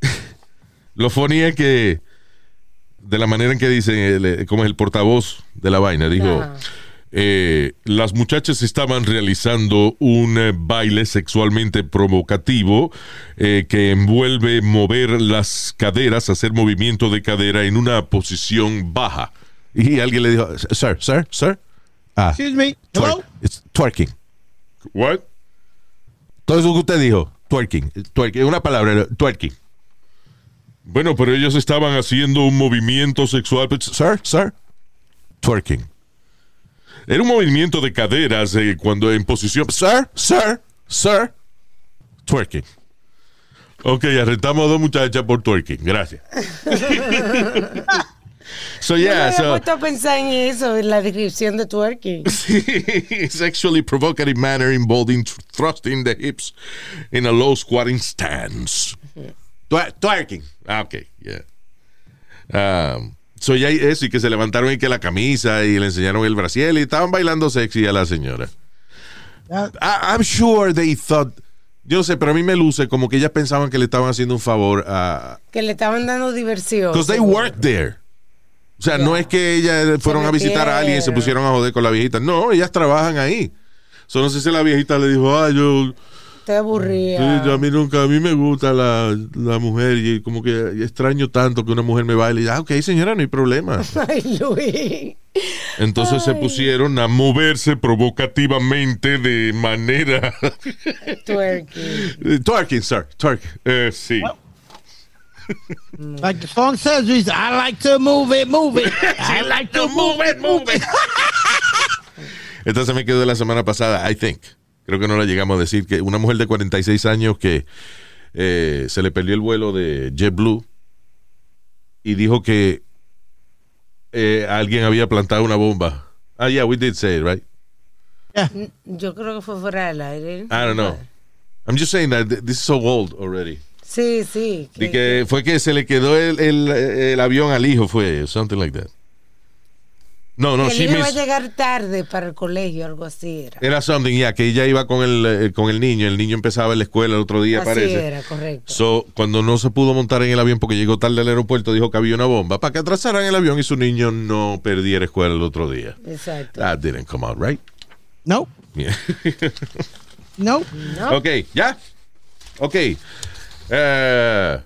A: lo funny es que de la manera en que dice, el- como es el portavoz de la vaina, dijo,
B: Ajá.
A: Eh, las muchachas estaban realizando un eh, baile sexualmente provocativo eh, que envuelve mover las caderas, hacer movimiento de cadera en una posición baja. Y alguien le dijo, sir, sir, sir. Ah,
D: Excuse me. Hello?
A: It's twerking.
C: What?
A: Todo eso que usted dijo, twerking, twerking, una palabra, twerking. Bueno, pero ellos estaban haciendo un movimiento sexual. But, Sir, sir, twerking. Era un movimiento de caderas eh, cuando en posición. Sir, sir, sir, twerking. Ok, arrestamos a dos muchachas por twerking. Gracias. so,
B: Yo
A: yeah,
B: me había
A: so.
B: puesto a pensar en eso, en la descripción de twerking.
A: sexually provocative manner involving thr- thrusting the hips in a low squatting stance. Twer- twerking. Ah, ok, yeah. Um, so ya hay eso y que se levantaron y que la camisa y le enseñaron el brasiel y estaban bailando sexy a la señora. I- I'm sure they thought, yo sé, pero a mí me luce como que ellas pensaban que le estaban haciendo un favor a...
B: Que le estaban dando diversión.
A: Because they
B: seguro.
A: work there. O sea, no es que ellas fueron a visitar a alguien y se pusieron a joder con la viejita. No, ellas trabajan ahí. So, no sé si la viejita le dijo, ah, yo,
B: Te aburría.
A: sí, yo a mí nunca, a mí me gusta la, la mujer y como que extraño tanto que una mujer me baile. Y, ah, ok, señora, no hay problema.
B: Ay, Luis.
A: Entonces se pusieron a moverse provocativamente de manera...
B: Twerking.
A: twerking, sir, twerking. Eh, sí.
D: Like the song says, I like to move it, move it. I like to move it, move it.
A: Esta se me quedó de la semana pasada, I think. Creo que no la llegamos a decir que una mujer de 46 años que eh, se le perdió el vuelo de JetBlue y dijo que eh, alguien había plantado una bomba. Ah, yeah, we did say it, right?
B: Yo creo que fue fuera del aire.
A: I don't know. I'm just saying that th- this is so old already.
B: Sí, sí.
A: Y que fue que se le quedó el, el- el avión al hijo, fue something like that. No, no,
B: que
A: she
B: el niño va a llegar tarde para el colegio, algo así era.
A: Era something, ya, que ella iba con el, eh, con el niño. El niño empezaba en la escuela el otro día,
B: Así
A: parece.
B: era, correcto.
A: So, cuando no se pudo montar en el avión porque llegó tarde al aeropuerto, dijo que había una bomba para que atrasaran el avión y su niño no perdiera escuela el otro día.
B: Exacto.
A: That didn't come out right.
D: No,
A: Yeah.
D: no.
B: ¿No?
A: ok, ¿ya? Ok. Eh,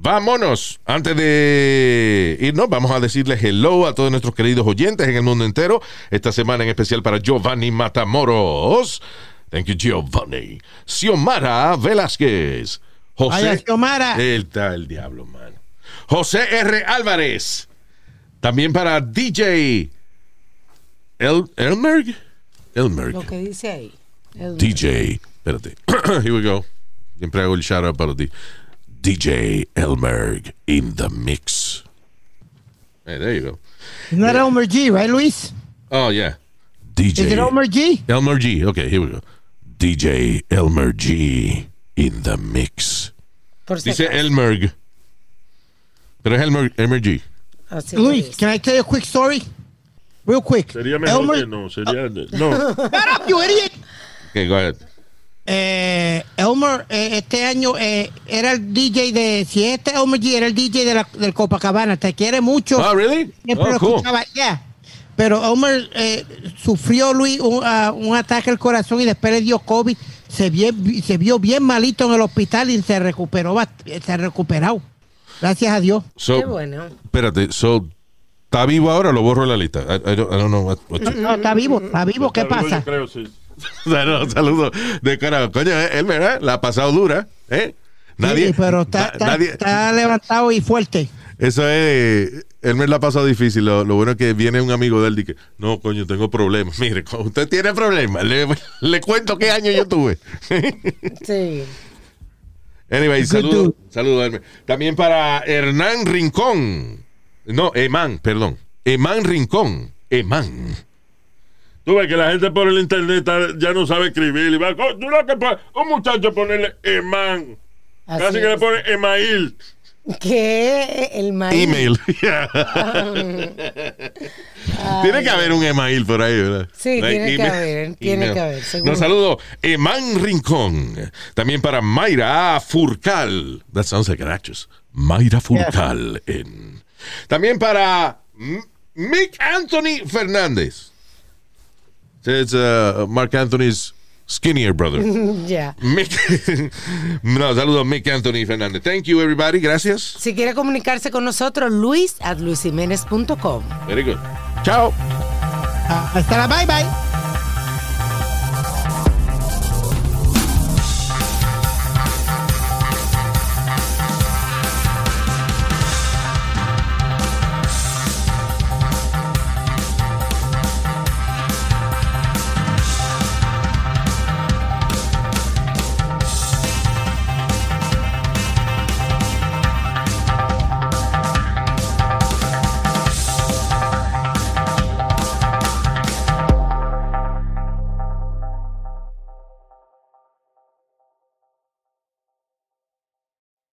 A: vámonos. Antes de irnos, vamos a decirles hello a todos nuestros queridos oyentes en el mundo entero. Esta semana en especial para Giovanni Matamoros. Thank you, Giovanni. Xiomara Velázquez. José.
D: Vaya, Xiomara.
A: Él está el diablo, mano. José R. Álvarez. También para DJ. El, Elmerg. Elmerg.
B: Lo que dice ahí.
A: DJ. Espérate. Here we go. Siempre hago el shout out para ti. DJ Elmerg in the mix. Hey, there you go.
D: Isn't that Elmer G, right, Luis?
A: Oh, yeah. DJ.
D: Is it Elmer G?
A: Elmer G. Okay, here we go. DJ Elmer G in the mix.
B: Por
A: Dice
B: acaso.
A: Elmerg. Pero es Elmer, Elmer G.
B: Así
D: Luis,
B: es.
D: can I tell you a quick story? Real quick.
C: Sería mejor
D: Elmer,
C: que no. Sería. Ah. No.
D: Shut up, you idiot.
A: Okay, go ahead.
D: Eh, Elmer, eh, este año eh, era el DJ de. Si este Elmer G era el DJ de la, del Copacabana, te quiere mucho.
A: Oh, really?
D: Siempre
A: Oh,
D: lo
A: cool.
D: escuchaba, yeah. Pero Elmer eh, sufrió, Luis, un, ah, un ataque al corazón y después le dio COVID. Se vio, se vio bien malito en el hospital y se recuperó, bast- se ha recuperado. Gracias a Dios.
A: So,
B: Qué bueno.
A: espérate, so, ¿está vivo ahora lo borro de la lista? I, I don't, I don't know what- what-
D: No, está vivo, está vivo, ¿qué
C: Está vivo,
D: pasa?
C: Yo creo, sí.
A: Saludos, saludos de corazón. Coño, eh, Elmer, ¿eh? la ha pasado dura, ¿eh? Nadie,
D: Sí, pero está,
A: na-
D: está-
A: nadie,
D: está levantado y fuerte.
A: Eso es. Él me la ha pasado difícil. Lo, lo bueno es que viene un amigo de él y que, no, coño, tengo problemas. Mire, cuando usted tiene problemas, le, le cuento qué año yo tuve.
B: Sí.
A: Anyway,
D: Good
A: saludo. Hermes. También para Hernán Rincón. No, Emán, perdón. Emán Rincón. Emán.
C: Tú ves que la gente por el internet ya no sabe escribir. Y va, co- tú lo que pon- un muchacho ponerle Emán.
B: Así
C: Casi que le pone Email.
B: Que el maíz.
A: Email. tiene que haber un email por ahí, ¿verdad?
B: Sí,
A: Like
B: tiene que haber, tiene
A: Email.
B: que haber, seguro.
A: Nos saludo Emán Rincón. También para Mayra Furcal. That sounds like actress. Mayra Furcal. En. También para Mick Anthony Fernández. It's uh, Mark Anthony's skinnier brother.
B: Ya.
A: Mick. no, saludo a Mick Anthony Fernández. Thank you, everybody. Gracias.
B: Si quiere comunicarse con nosotros, luis at luisiménez.com.
A: Very good. Chao.
D: Hasta la bye bye.